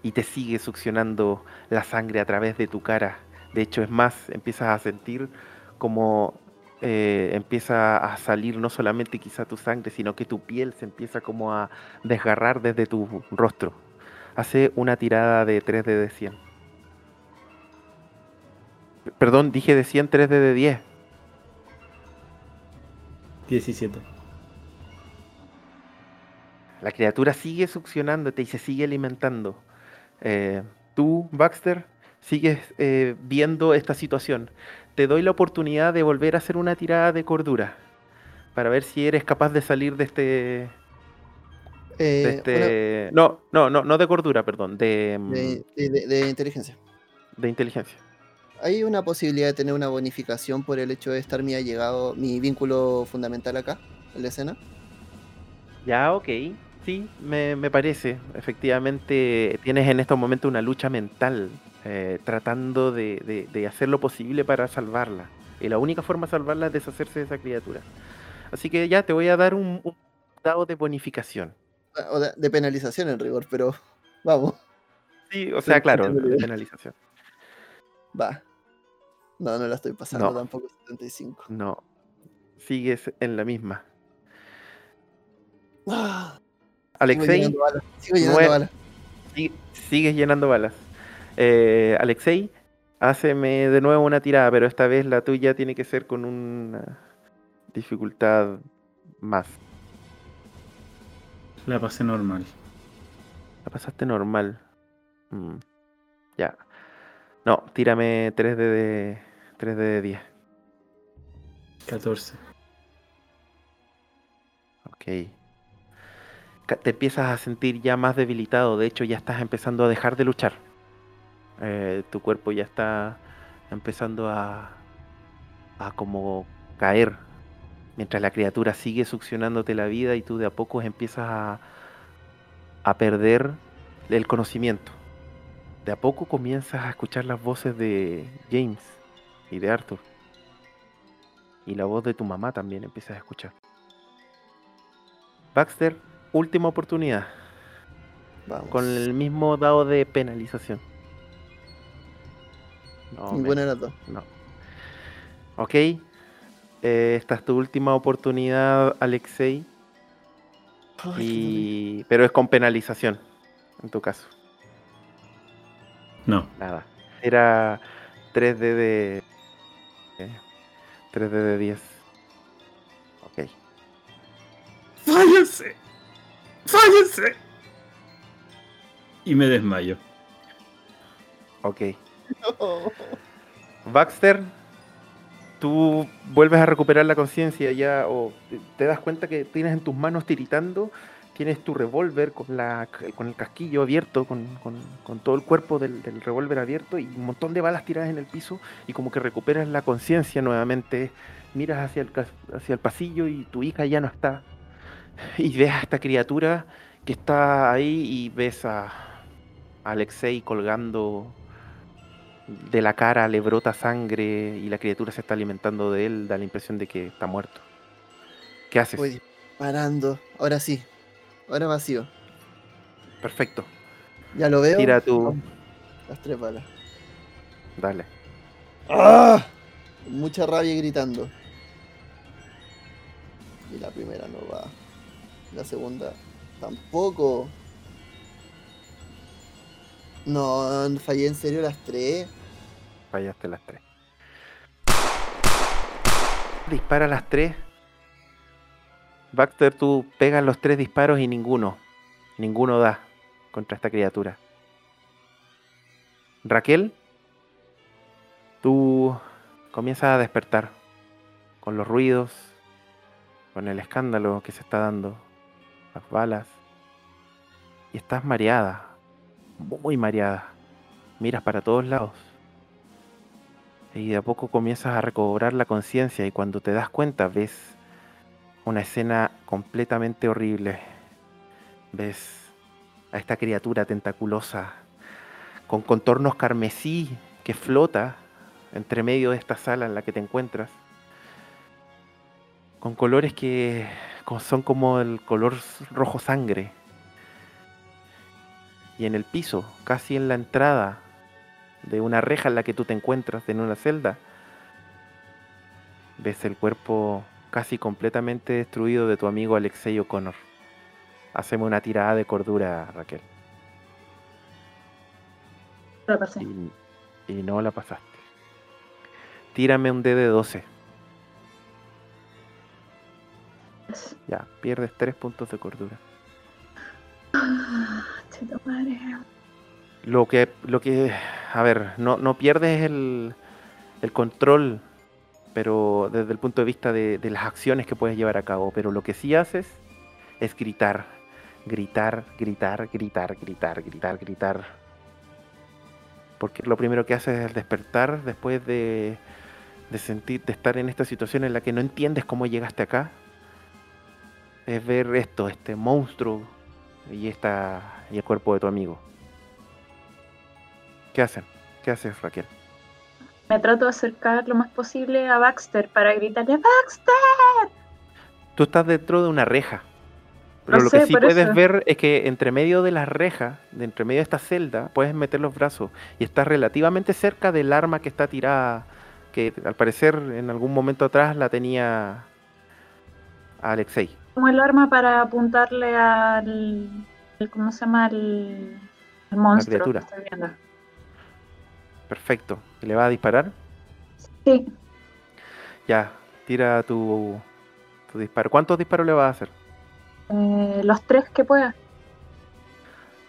y te sigue succionando la sangre a través de tu cara. De hecho, es más, empiezas a sentir como eh, empieza a salir no solamente quizá tu sangre, sino que tu piel se empieza como a desgarrar desde tu rostro. Hace una tirada de 3D de 100. Perdón, dije de 100, 3D de 10. 17. La criatura sigue succionándote y se sigue alimentando. Eh, tú, Baxter, sigues eh, viendo esta situación. Te doy la oportunidad de volver a hacer una tirada de cordura para ver si eres capaz de salir de este. de Eh, este- No, no, no, no de cordura, perdón, de, mm, de, de- de inteligencia. de inteligencia. ¿Hay una posibilidad de tener una bonificación por el hecho de estar mi allegado, mi vínculo fundamental acá, en la escena? Ya, ok. Sí, me, me parece. Efectivamente, tienes en estos momentos una lucha mental, eh, tratando de, de- de hacer lo posible para salvarla. Y la única forma de salvarla es deshacerse de esa criatura. Así que ya te voy a dar un, un dado de bonificación. Ah, O de, de penalización en rigor, pero vamos, Sí, o sea, claro, de penalización. va. No, no la estoy pasando No. tampoco 75. No, sigues en la misma. Ah, sigo Alexei, llenando balas, sigo llenando balas. si- sigues llenando balas. Eh, Alexei, háceme de nuevo una tirada, pero esta vez la tuya tiene que ser con una dificultad más. La pasé normal. La pasaste normal. Mm, Ya. No, tírame 3D de 3D de 10. 14. Ok. Te empiezas a sentir ya más debilitado, de hecho ya estás empezando a dejar de luchar. Eh, tu cuerpo ya está empezando a, a como caer, mientras la criatura sigue succionándote la vida y tú de a poco empiezas a, a perder el conocimiento. De a poco comienzas a escuchar las voces de James y de Arthur. Y la voz de tu mamá también empiezas a escuchar. Baxter, última oportunidad, Vamos. con el mismo dado de penalización. No, las dos. no. Ok, eh, esta es tu última oportunidad, Alexei, Ay, y... pero es con penalización, en tu caso. No. Nada. Era 3D de... eh, 3D de 10. Ok. ¡Fállense! ¡Fállense! Y me desmayo. Ok. Baxter, tú vuelves a recuperar la conciencia ya, o te das cuenta que tienes en tus manos tiritando, tienes tu revólver con, con el casquillo abierto, con, con- todo el cuerpo del, revólver abierto y un montón de balas tiradas en el piso y como que recuperas la conciencia nuevamente, miras hacia el, hacia el pasillo y tu hija ya no está. Y ves a esta criatura que está ahí y ves a Alexei colgando de la cara le brota sangre y la criatura se está alimentando de él, da la impresión de que está muerto. ¿Qué haces? Voy disparando. Ahora sí. Ahora vacío. Perfecto. Ya lo veo. Tira tu. Las tres balas. Dale. ¡Ah! Mucha rabia y gritando. Y la primera no va. La segunda tampoco. No, fallé en serio las tres. Fallaste las tres. Dispara las tres. Baxter, tú pegas los tres disparos y ninguno. Ninguno da contra esta criatura. Raquel, tú comienzas a despertar con los ruidos, con el escándalo que se está dando, las balas. Y estás mareada, muy mareada. Miras para todos lados. Y de a poco comienzas a recobrar la conciencia y cuando te das cuenta ves una escena completamente horrible. Ves a esta criatura tentaculosa con contornos carmesí que flota entre medio de esta sala en la que te encuentras, con colores que son como el color rojo sangre. Y en el piso, casi en la entrada de una reja en la que tú te encuentras en una celda, ves el cuerpo casi completamente destruido de tu amigo Alexei O'Connor. Haceme una tirada de cordura, Raquel. Lo pasé. Y, y no la pasaste. Tírame un D de 12. Ya, pierdes 3 puntos de cordura. Ah. Lo que, lo que, a ver, no, no pierdes el, el control, pero desde el punto de vista de, las acciones que puedes llevar a cabo. Pero lo que sí haces es gritar, gritar, gritar, gritar, gritar, gritar, gritar. Porque lo primero que haces es despertar después de, de sentir, de estar en esta situación en la que no entiendes cómo llegaste acá. Es ver esto, este monstruo y esta y el cuerpo de tu amigo. ¿Qué hacen? ¿Qué haces, Raquel? Me trato de acercar lo más posible a Baxter para gritarle ¡Baxter! Tú estás dentro de una reja. Pero Lo que sí puedes eso. ver es que entre medio de las rejas, de entre medio de esta celda, puedes meter los brazos y estás relativamente cerca del arma que está tirada, que al parecer en algún momento atrás la tenía Alexei. Como el arma para apuntarle al. ¿Cómo se llama? Al monstruo que criatura. estoy viendo. Perfecto. ¿Y ¿Le va a disparar? Sí, Ya, tira tu, tu disparo. ¿Cuántos disparos le vas a hacer? eh, los tres que pueda.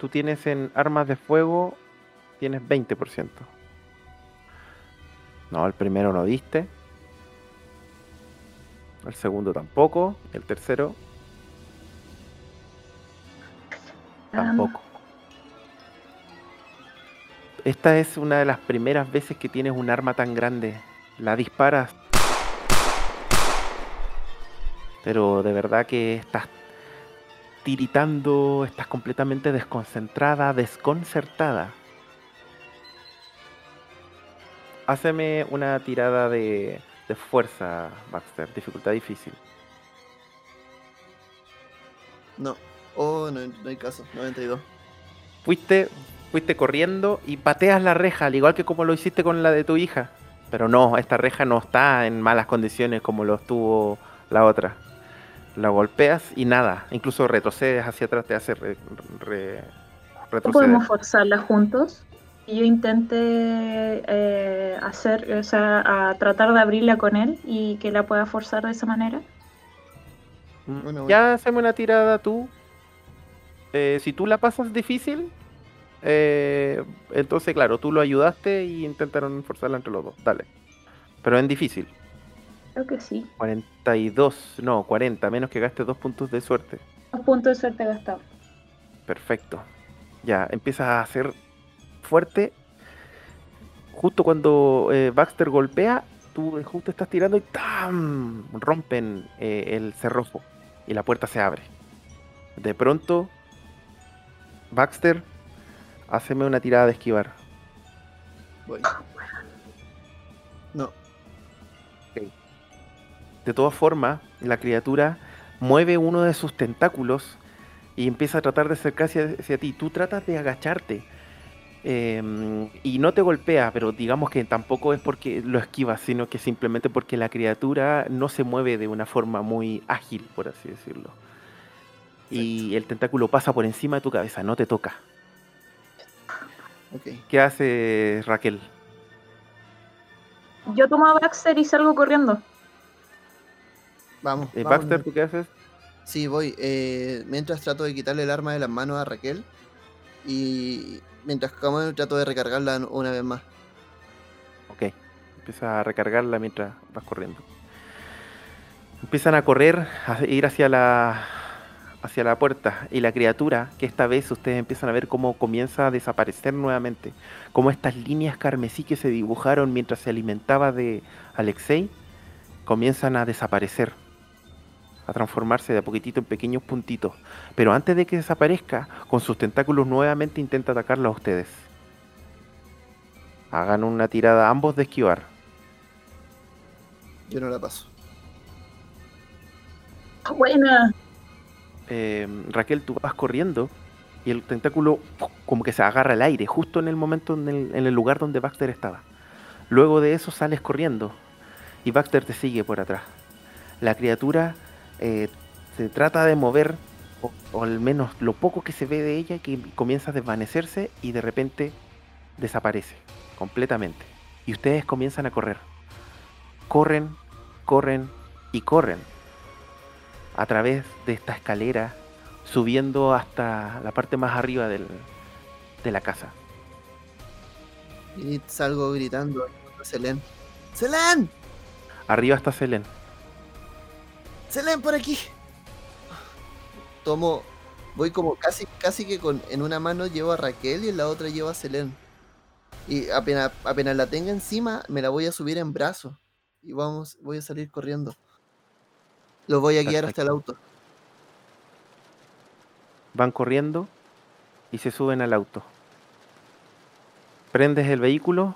Tú tienes en armas de fuego, tienes 20%. No, el primero no diste. El segundo tampoco. El tercero tampoco. Esta es una de las primeras veces que tienes un arma tan grande. La disparas. Pero de verdad que estás tiritando, estás completamente desconcentrada, desconcertada. Háceme una tirada de, de fuerza, Baxter. Dificultad difícil. No. Oh, no, no hay caso. 92. Fuiste, fuiste corriendo y pateas la reja, al igual que como lo hiciste con la de tu hija. Pero no, esta reja no está en malas condiciones como lo estuvo la otra. La golpeas y nada, incluso retrocedes hacia atrás, te hace re- re- ¿No retroceder. podemos forzarla juntos? Y yo intente eh, hacer, o sea, a tratar de abrirla con él y que la pueda forzar de esa manera. Mm, Bueno, Ya hacemos una tirada tú. Eh, si tú la pasas difícil, eh, entonces claro, tú lo ayudaste y intentaron forzarla entre los dos. Dale. Pero en difícil. Creo que sí. 42, no, 40, menos que gastes dos puntos de suerte. Dos puntos de suerte gastado. Perfecto. Ya, empiezas a hacer fuerte. Justo cuando eh, Baxter golpea, tú justo estás tirando y ¡tam! rompen eh, el cerrojo y la puerta se abre. De pronto, Baxter, háceme una tirada de esquivar. Voy. No. De todas formas, la criatura mueve uno de sus tentáculos y empieza a tratar de acercarse hacia, hacia ti. Tú tratas de agacharte em, y no te golpea, pero digamos que tampoco es porque lo esquivas, sino que simplemente porque la criatura no se mueve de una forma muy ágil, por así decirlo. Y el tentáculo pasa por encima de tu cabeza, no te toca. ¿Qué hace Raquel? Yo tomo a Baxter y salgo corriendo. Vamos. Eh, vamos, Baxter. ¿tú qué haces? Sí, voy. Eh, mientras trato de quitarle el arma de las manos a Raquel. Y mientras como trato de recargarla una vez más. Ok. Empieza a recargarla mientras vas corriendo. Empiezan a correr, a ir hacia la hacia la puerta y la criatura, que esta vez ustedes empiezan a ver cómo comienza a desaparecer nuevamente, como estas líneas carmesí que se dibujaron mientras se alimentaba de Alexei, comienzan a desaparecer, a transformarse de a poquitito en pequeños puntitos. Pero antes de que desaparezca, con sus tentáculos nuevamente intenta atacarlo a ustedes. Hagan una tirada ambos de esquivar. Yo no la paso. Buena. Eh, Raquel, tú vas corriendo y el tentáculo como que se agarra al aire, justo en el momento en el, lugar donde Baxter estaba. Luego de eso sales corriendo y Baxter te sigue por atrás. La criatura eh, se trata de mover, o, o al menos lo poco que se ve de ella, que comienza a desvanecerse y de repente desaparece completamente. Y ustedes comienzan a correr. Corren, corren y corren a través de esta escalera, subiendo hasta la parte más arriba del- de la casa. Y salgo gritando a Selén. ¡Selén! Arriba está Selene. ¡Selén por aquí! Tomo. Voy como casi, casi que con, en una mano llevo a Raquel y en la otra llevo a Selén. Y apenas, apenas la tenga encima, me la voy a subir en brazos. Y vamos, voy a salir corriendo. Lo voy a guiar hasta el auto. Van corriendo y se suben al auto. Prendes el vehículo,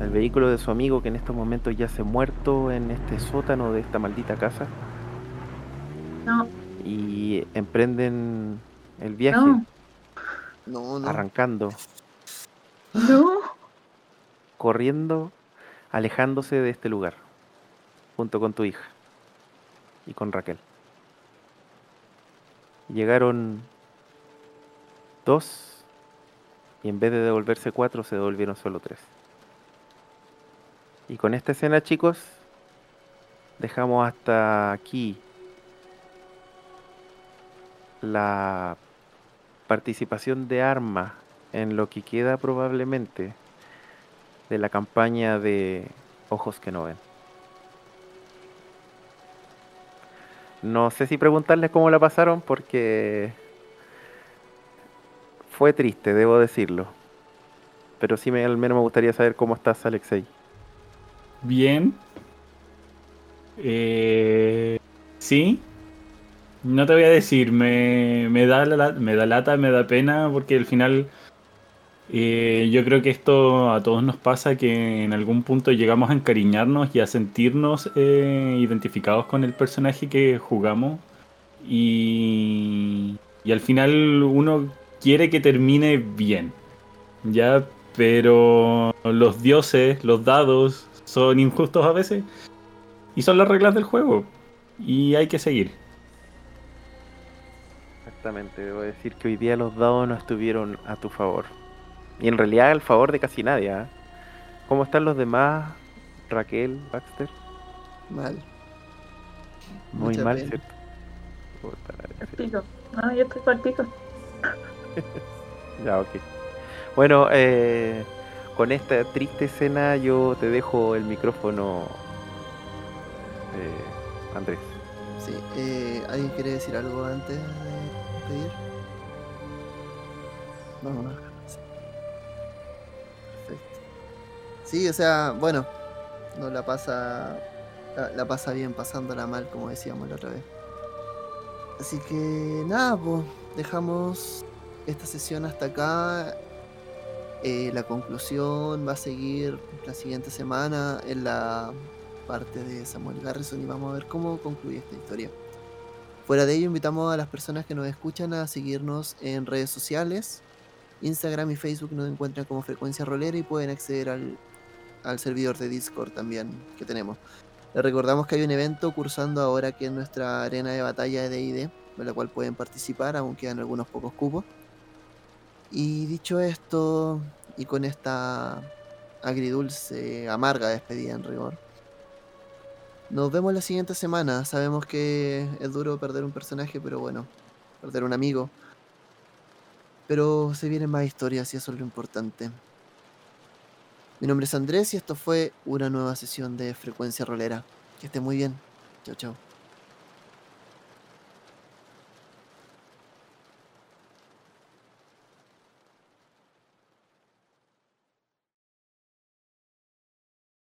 el vehículo de su amigo que en estos momentos ya se muerto en este sótano de esta maldita casa. No, Y emprenden el viaje, no, No, no. arrancando, no. corriendo, alejándose de este lugar, junto con tu hija y con Raquel. Llegaron dos y en vez de devolverse cuatro se devolvieron solo tres. Y con esta escena chicos, dejamos hasta aquí la participación de Arma en lo que queda probablemente de la campaña de Ojos que no ven. No sé si preguntarles cómo la pasaron porque fue triste, debo decirlo. Pero sí me, al menos me gustaría saber cómo estás, Alexei. Bien. Eh, sí. No te voy a decir, me, me da la- me da lata, me da pena, porque al final eh, yo creo que esto a todos nos pasa, que en algún punto llegamos a encariñarnos y a sentirnos eh, identificados con el personaje que jugamos. Y, y al final uno quiere que termine bien. Ya, pero los dioses, los dados, son injustos a veces. Y son las reglas del juego. Y hay que seguir. Exactamente, debo decir que hoy día los dados no estuvieron a tu favor. Y en realidad al favor de casi nadie. ¿ah? ¿Cómo están los demás? Raquel, Baxter. Mal. Muy Mucha mal, pena. ¿cierto? Pico. No, yo estoy por pico. Ya, ok. Bueno, eh, con esta triste escena yo te dejo el micrófono, eh, Andrés. Sí. eh, ¿Alguien quiere decir algo antes de pedir? Vamos Sí, o sea, bueno, no la pasa. La, pasa bien pasándola mal, como decíamos la otra vez. Así que nada, pues dejamos esta sesión hasta acá. Eh, la conclusión va a seguir la siguiente semana en la parte de Samuel Garrison y vamos a ver cómo concluye esta historia. Fuera de ello, invitamos a las personas que nos escuchan a seguirnos en redes sociales. Instagram y Facebook nos encuentran como Frecuencia Rolera y pueden acceder al, al servidor de Discord también que tenemos. Les recordamos que hay un evento cursando ahora que es nuestra arena de batalla de D&D, en la cual pueden participar, aún quedan algunos pocos cupos. Y dicho esto, y con esta agridulce, amarga despedida en rigor, nos vemos la siguiente semana. Sabemos que es duro perder un personaje, pero bueno, perder un amigo. Pero se vienen más historias y eso es lo importante. Mi nombre es Andrés y esto fue una nueva sesión de Frecuencia Rolera. Que esté muy bien. Chao, chao.